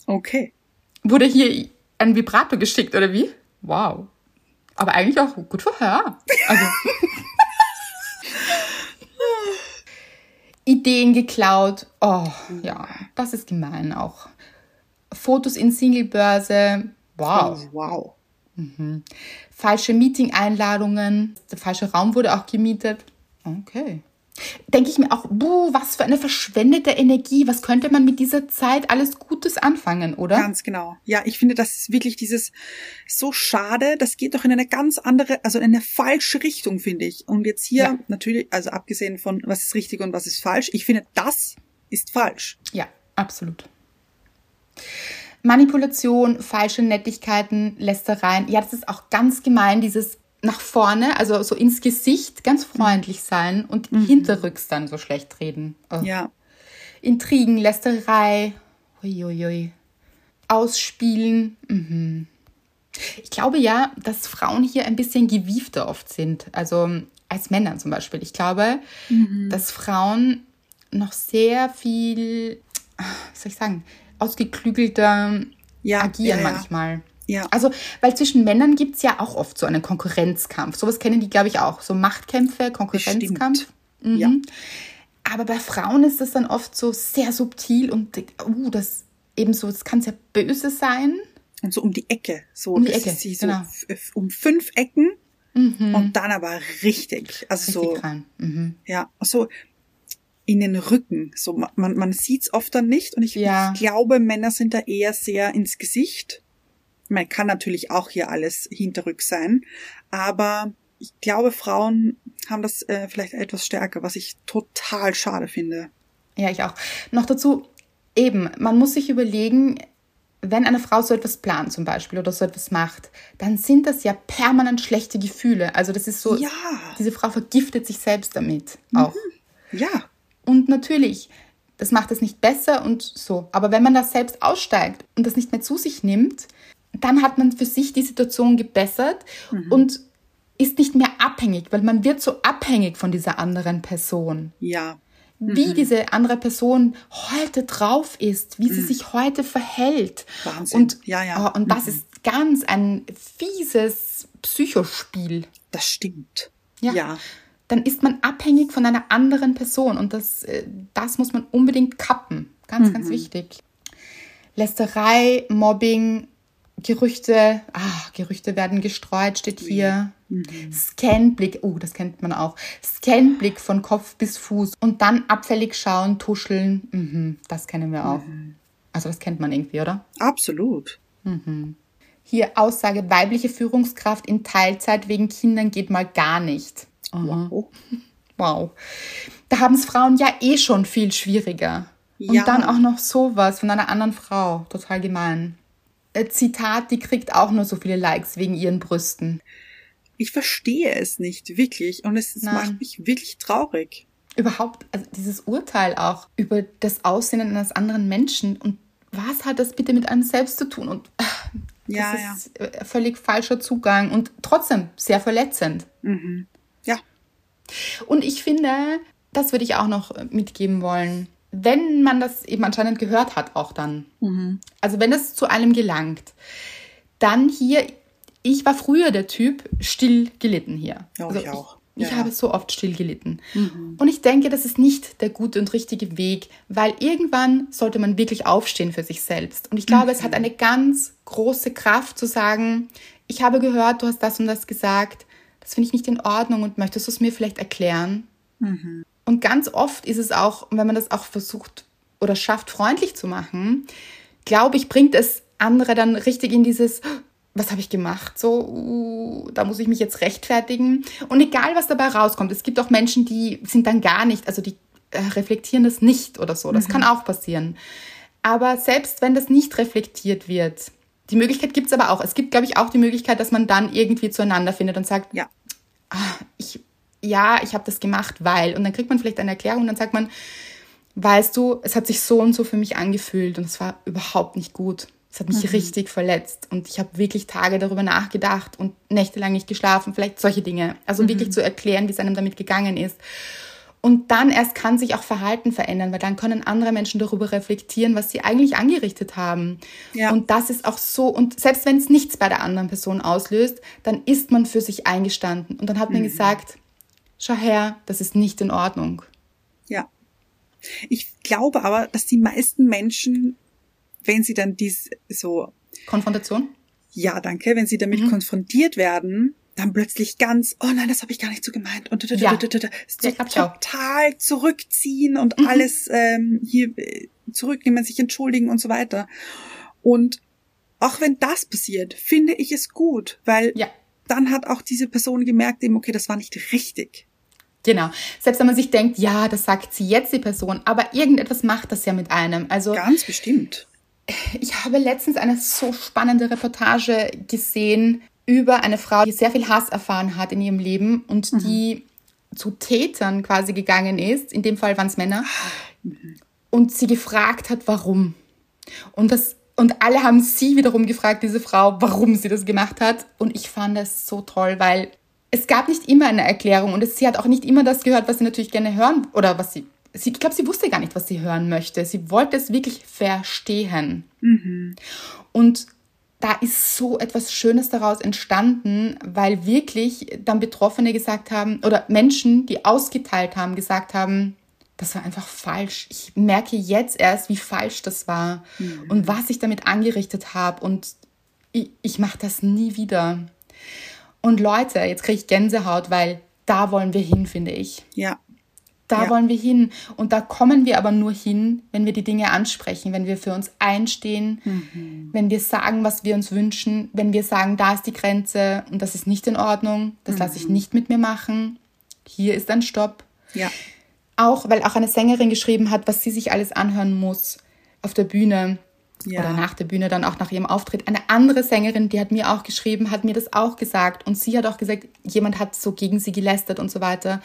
okay. Wurde hier ein Vibrator geschickt, oder wie? Wow. Aber eigentlich auch gut vorher. Also. Ideen geklaut. Oh, ja, das ist gemein auch. Fotos in Singlebörse. Wow. Oh, wow. Falsche Meeting-Einladungen. Der falsche Raum wurde auch gemietet. Okay. Denke ich mir auch, buh, was für eine verschwendete Energie. Was könnte man mit dieser Zeit alles Gutes anfangen, oder? Ganz genau. Ja, ich finde, das ist wirklich dieses so schade. Das geht doch in eine ganz andere, also in eine falsche Richtung, finde ich. Und jetzt hier Ja. natürlich, also abgesehen von was ist richtig und was ist falsch, ich finde, das ist falsch. Ja, absolut. Manipulation, falsche Nettigkeiten, Lästereien. Ja, das ist auch ganz gemein, dieses nach vorne, also so ins Gesicht ganz freundlich sein und hinterrücks dann so schlecht reden. Oh. Ja. Intrigen, Lästerei, uiuiui. Ausspielen. Mhm. Ich glaube ja, dass Frauen hier ein bisschen gewiefter oft sind, also als Männer zum Beispiel. Ich glaube, dass Frauen noch sehr viel, wie soll ich sagen, ausgeklügelter Ja, agieren ja, ja. manchmal. Ja. Also, weil zwischen Männern gibt's ja auch oft so einen Konkurrenzkampf. Sowas kennen die, glaube ich, auch. So Machtkämpfe, Konkurrenzkampf. Mhm. Ja. Aber bei Frauen ist das dann oft so sehr subtil und uh, das eben so, das kann sehr böse sein. Und so um die Ecke. So, Um die Ecke, sie so genau. um fünf Ecken und dann aber richtig. Also Richtig so, rein. Mhm. ja, so in den Rücken. So, ma- man, man sieht's oft dann nicht. Und ich, Ja. ich glaube, Männer sind da eher sehr ins Gesicht. Man kann natürlich auch hier alles hinterrück sein. Aber ich glaube, Frauen haben das äh, vielleicht etwas stärker, was ich total schade finde. Ja, ich auch. Noch dazu, eben, man muss sich überlegen, wenn eine Frau so etwas plant zum Beispiel oder so etwas macht, dann sind das ja permanent schlechte Gefühle. Also das ist so, Ja. diese Frau vergiftet sich selbst damit auch. Ja, Und natürlich, das macht es nicht besser und so. Aber wenn man das selbst aussteigt und das nicht mehr zu sich nimmt, dann hat man für sich die Situation gebessert und ist nicht mehr abhängig, weil man wird so abhängig von dieser anderen Person. Ja. Wie diese andere Person heute drauf ist, wie sie sich heute verhält. Wahnsinn. Und, Ja, ja. oh, und das ist ganz ein fieses Psychospiel. Das stimmt. Ja. Ja. Dann ist man abhängig von einer anderen Person und das, äh, das muss man unbedingt kappen. Ganz, ganz wichtig. Lästerei, Mobbing, Gerüchte, ah, Gerüchte werden gestreut, steht hier. Scanblick, oh, das kennt man auch. Scanblick von Kopf bis Fuß und dann abfällig schauen, tuscheln. Mhm, das kennen wir auch. Also das kennt man irgendwie, oder? Absolut. Hier Aussage, weibliche Führungskraft in Teilzeit wegen Kindern geht mal gar nicht. Wow. Wow. Da haben es Frauen ja eh schon viel schwieriger. Und Ja. dann auch noch sowas von einer anderen Frau. Total gemein. Äh, Zitat, die kriegt auch nur so viele Likes wegen ihren Brüsten. Ich verstehe es nicht, wirklich. Und es, es macht mich wirklich traurig. Überhaupt, also dieses Urteil auch über das Aussehen eines anderen Menschen. Und was hat das bitte mit einem selbst zu tun? Und äh, das Ja, ist äh, völlig falscher Zugang und trotzdem sehr verletzend. Ja. Und ich finde, das würde ich auch noch mitgeben wollen, wenn man das eben anscheinend gehört hat, auch dann. Also wenn es zu einem gelangt, dann hier, ich war früher der Typ, still gelitten hier. Ja, also ich auch. Ich, Ja, ich ja. habe so oft still gelitten. Und ich denke, das ist nicht der gute und richtige Weg, weil irgendwann sollte man wirklich aufstehen für sich selbst. Und ich glaube, es hat eine ganz große Kraft zu sagen, ich habe gehört, du hast das und das gesagt, das finde ich nicht in Ordnung und möchtest du es mir vielleicht erklären? Und ganz oft ist es auch, wenn man das auch versucht oder schafft, freundlich zu machen, glaube ich, bringt es andere dann richtig in dieses, was habe ich gemacht? So, uh, da muss ich mich jetzt rechtfertigen. Und egal, was dabei rauskommt, es gibt auch Menschen, die sind dann gar nicht, also die äh, reflektieren das nicht oder so. Das kann auch passieren. Aber selbst wenn das nicht reflektiert wird, die Möglichkeit gibt es aber auch. Es gibt, glaube ich, auch die Möglichkeit, dass man dann irgendwie zueinander findet und sagt, Ja. ich, ja, ich habe das gemacht, weil. Und dann kriegt man vielleicht eine Erklärung und dann sagt man, weißt du, es hat sich so und so für mich angefühlt und es war überhaupt nicht gut. Es hat mich richtig verletzt und ich habe wirklich Tage darüber nachgedacht und nächtelang nicht geschlafen, vielleicht solche Dinge. Also wirklich zu erklären, wie es einem damit gegangen ist. Und dann erst kann sich auch Verhalten verändern, weil dann können andere Menschen darüber reflektieren, was sie eigentlich angerichtet haben. Ja. Und das ist auch so, und selbst wenn es nichts bei der anderen Person auslöst, dann ist man für sich eingestanden. Und dann hat man gesagt, schau her, das ist nicht in Ordnung. Ja. Ich glaube aber, dass die meisten Menschen, wenn sie dann dies so, Konfrontation? ja, danke, wenn sie damit Mhm. konfrontiert werden, dann plötzlich ganz, oh nein, das habe ich gar nicht so gemeint und Ja. total zurückziehen und Mhm. alles ähm, hier äh, zurücknehmen, sich entschuldigen und so weiter. Und auch wenn das passiert, finde ich es gut, weil Ja. dann hat auch diese Person gemerkt, eben, okay, das war nicht richtig. Genau. Selbst wenn man sich denkt, ja, das sagt sie jetzt die Person, aber irgendetwas macht das ja mit einem. Also Ganz bestimmt. Ich habe letztens eine so spannende Reportage gesehen über eine Frau, die sehr viel Hass erfahren hat in ihrem Leben und die zu Tätern quasi gegangen ist. In dem Fall waren es Männer. Und sie gefragt hat, warum. Und das und alle haben sie wiederum gefragt, diese Frau, warum sie das gemacht hat. Und ich fand es so toll, weil es gab nicht immer eine Erklärung und es, sie hat auch nicht immer das gehört, was sie natürlich gerne hören oder was sie. sie ich glaube, sie wusste gar nicht, was sie hören möchte. Sie wollte es wirklich verstehen. Und da ist so etwas Schönes daraus entstanden, weil wirklich dann Betroffene gesagt haben oder Menschen, die ausgeteilt haben, gesagt haben, das war einfach falsch. Ich merke jetzt erst, wie falsch das war und was ich damit angerichtet habe und ich, ich mache das nie wieder. Und Leute, jetzt kriege ich Gänsehaut, weil da wollen wir hin, finde ich. Ja. Da Ja. wollen wir hin. Und da kommen wir aber nur hin, wenn wir die Dinge ansprechen, wenn wir für uns einstehen, wenn wir sagen, was wir uns wünschen, wenn wir sagen, da ist die Grenze und das ist nicht in Ordnung, das lasse ich nicht mit mir machen. Hier ist ein Stopp. Ja. Auch, weil auch eine Sängerin geschrieben hat, was sie sich alles anhören muss auf der Bühne Ja. oder nach der Bühne, dann auch nach ihrem Auftritt. Eine andere Sängerin, die hat mir auch geschrieben, hat mir das auch gesagt. Und sie hat auch gesagt, jemand hat so gegen sie gelästert und so weiter.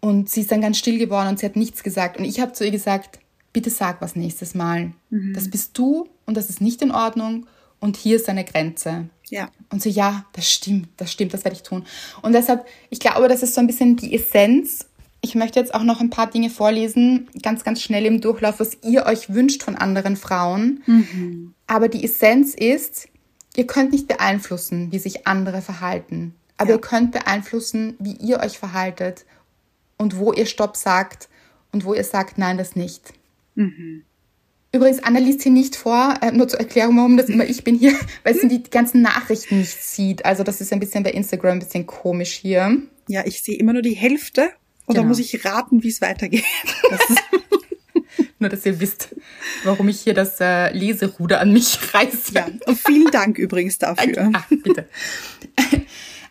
Und sie ist dann ganz still geworden und sie hat nichts gesagt. Und ich habe zu ihr gesagt, bitte sag was nächstes Mal. Das bist du und das ist nicht in Ordnung. und hier ist eine Grenze. Ja. Und so, ja, das stimmt, das stimmt, das werde ich tun. Und deshalb, ich glaube, das ist so ein bisschen die Essenz. Ich möchte jetzt auch noch ein paar Dinge vorlesen, ganz, ganz schnell im Durchlauf, was ihr euch wünscht von anderen Frauen. Mhm. Aber die Essenz ist, ihr könnt nicht beeinflussen, wie sich andere verhalten. Aber Ja. ihr könnt beeinflussen, wie ihr euch verhaltet und wo ihr Stopp sagt und wo ihr sagt, nein, das nicht. Übrigens, Anna liest hier nicht vor, äh, nur zur Erklärung, warum das immer ich bin hier, weil sie die ganzen Nachrichten nicht sieht. Also das ist ein bisschen bei Instagram ein bisschen komisch hier. Ja, ich sehe immer nur die Hälfte. Oder Genau. muss ich raten, wie es weitergeht? Das ist, Nur, dass ihr wisst, warum ich hier das äh, Leseruder an mich reiße. ja. Und vielen Dank übrigens dafür. Ach, bitte.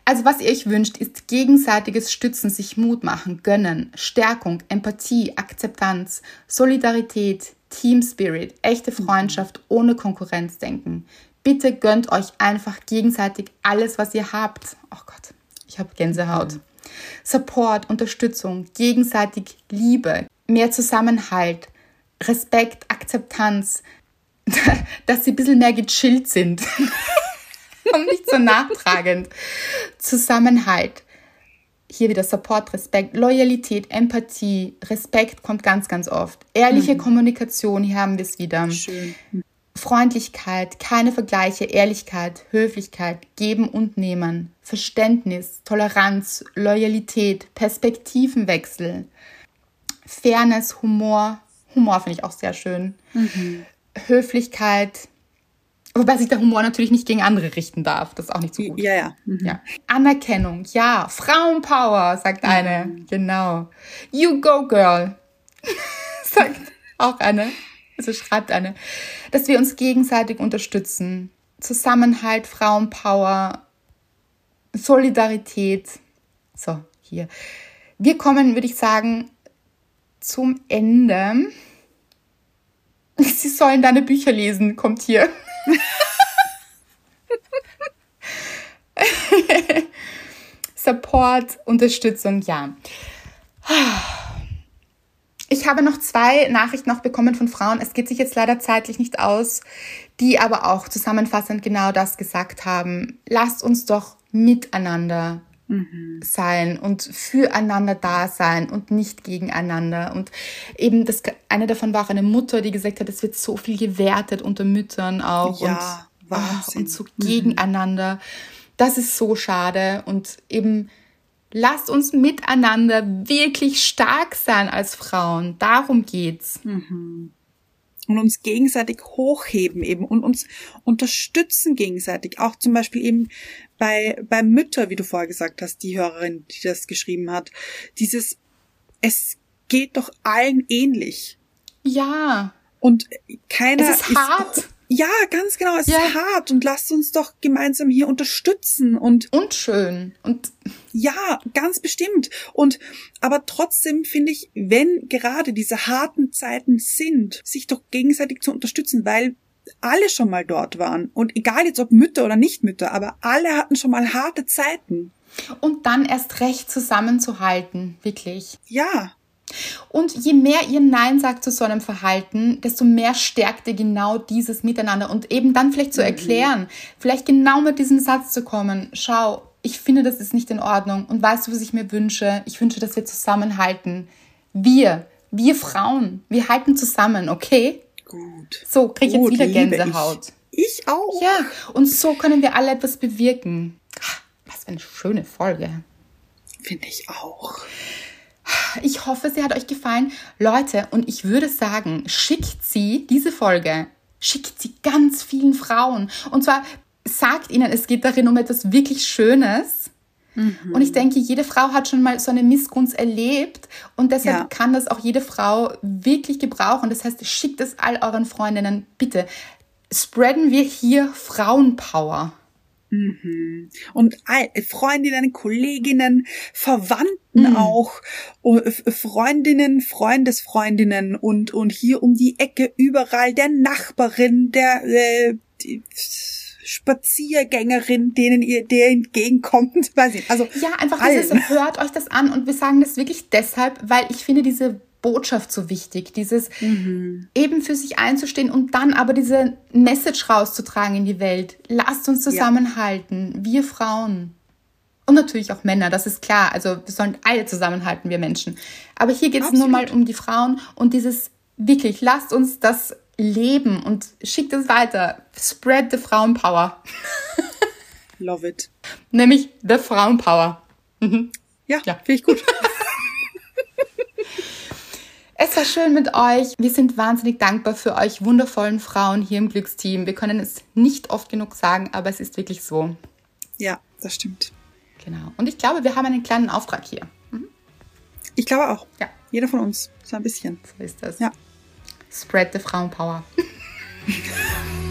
Also was ihr euch wünscht, ist gegenseitiges Stützen, sich Mut machen, gönnen, Stärkung, Empathie, Akzeptanz, Solidarität, Team Spirit, echte Freundschaft ohne Konkurrenzdenken. Bitte gönnt euch einfach gegenseitig alles, was ihr habt. Oh Gott, ich habe Gänsehaut. Support, Unterstützung, gegenseitig Liebe, mehr Zusammenhalt, Respekt, Akzeptanz, dass sie ein bisschen mehr gechillt sind und nicht so nachtragend. Zusammenhalt. Hier wieder Support, Respekt, Loyalität, Empathie, Respekt kommt ganz, ganz oft. Ehrliche Kommunikation, hier haben wir es wieder. Schön. Freundlichkeit, keine Vergleiche, Ehrlichkeit, Höflichkeit, Geben und Nehmen, Verständnis, Toleranz, Loyalität, Perspektivenwechsel, Fairness, Humor. Humor finde ich auch sehr schön. Höflichkeit, wobei sich der Humor natürlich nicht gegen andere richten darf. Das ist auch nicht so gut. Ja, ja. Mhm. Ja. Anerkennung, ja. Frauenpower, sagt eine. Genau. You go, girl, sagt auch eine. Also schreibt eine. Dass wir uns gegenseitig unterstützen. Zusammenhalt, Frauenpower, Solidarität. So, hier. Wir kommen, würde ich sagen, zum Ende. Sie sollen deine Bücher lesen, kommt hier. Support, Unterstützung, ja. Ich habe noch zwei Nachrichten noch bekommen von Frauen. Es geht sich jetzt leider zeitlich nicht aus, die aber auch zusammenfassend genau das gesagt haben. Lasst uns doch miteinander sein und füreinander da sein und nicht gegeneinander. Und eben das, eine davon war auch eine Mutter, die gesagt hat, es wird so viel gewertet unter Müttern auch Ja, und, Wahnsinn. und so gegeneinander. Das ist so schade und eben lasst uns miteinander wirklich stark sein als Frauen. Darum geht's. und uns gegenseitig hochheben eben und uns unterstützen gegenseitig. Auch zum Beispiel eben bei, bei Mütter, wie du vorher gesagt hast, die Hörerin, die das geschrieben hat. Dieses, es geht doch allen ähnlich. Ja, Und keiner Es ist hart. Ja, ganz genau. Es Ja. ist hart und lasst uns doch gemeinsam hier unterstützen und und schön. Und ja, ganz bestimmt. Und aber trotzdem finde ich, wenn gerade diese harten Zeiten sind, sich doch gegenseitig zu unterstützen, weil alle schon mal dort waren. Und egal jetzt ob Mütter oder nicht Mütter, aber alle hatten schon mal harte Zeiten. und dann erst recht zusammenzuhalten, wirklich. Ja, Und je mehr ihr Nein sagt zu so einem Verhalten, desto mehr stärkt ihr genau dieses Miteinander und eben dann vielleicht zu erklären, vielleicht genau mit diesem Satz zu kommen, schau, ich finde, das ist nicht in Ordnung und weißt du, was ich mir wünsche? Ich wünsche, dass wir zusammenhalten. Wir, wir Frauen, wir halten zusammen, okay? gut. So, krieg ich jetzt Gut, wieder Gänsehaut. Ich, ich auch. Ja, und so können wir alle etwas bewirken. Was für eine schöne Folge. Finde ich auch. Ich hoffe, sie hat euch gefallen. Leute, und ich würde sagen, schickt sie diese Folge, schickt sie ganz vielen Frauen. Und zwar sagt ihnen, es geht darin um etwas wirklich Schönes. Und ich denke, jede Frau hat schon mal so eine Missgunst erlebt und deshalb Ja. kann das auch jede Frau wirklich gebrauchen. Das heißt, schickt es all euren Freundinnen. Bitte spreaden wir hier Frauenpower. Und all- Freundinnen, Kolleginnen, Verwandten Mhm. auch, F- Freundinnen, Freundesfreundinnen und, und hier um die Ecke überall der Nachbarin, der äh, die Spaziergängerin, denen ihr der entgegenkommt. Weiß. Also Ja, einfach allen. dieses, hört euch das an und wir sagen das wirklich deshalb, weil ich finde, diese Botschaft so wichtig, dieses mhm. eben für sich einzustehen und dann aber diese Message rauszutragen in die Welt. Lasst uns zusammenhalten, ja. wir Frauen. Und natürlich auch Männer, das ist klar. Also wir sollen alle zusammenhalten, wir Menschen. Aber hier geht es nur mal um die Frauen und dieses wirklich, lasst uns das leben und schickt es weiter. Spread the Frauenpower. Love it. Nämlich the Frauenpower. Mhm. Ja, ja. finde ich gut. Es war schön mit euch. Wir sind wahnsinnig dankbar für euch wundervollen Frauen hier im Glücksteam. Wir können es nicht oft genug sagen, aber es ist wirklich so. Ja, das stimmt. Genau. Und ich glaube, wir haben einen kleinen Auftrag hier. Mhm. Ich glaube auch. Ja. Jeder von uns. So ein bisschen. So ist das. Ja. Spread the Frauenpower.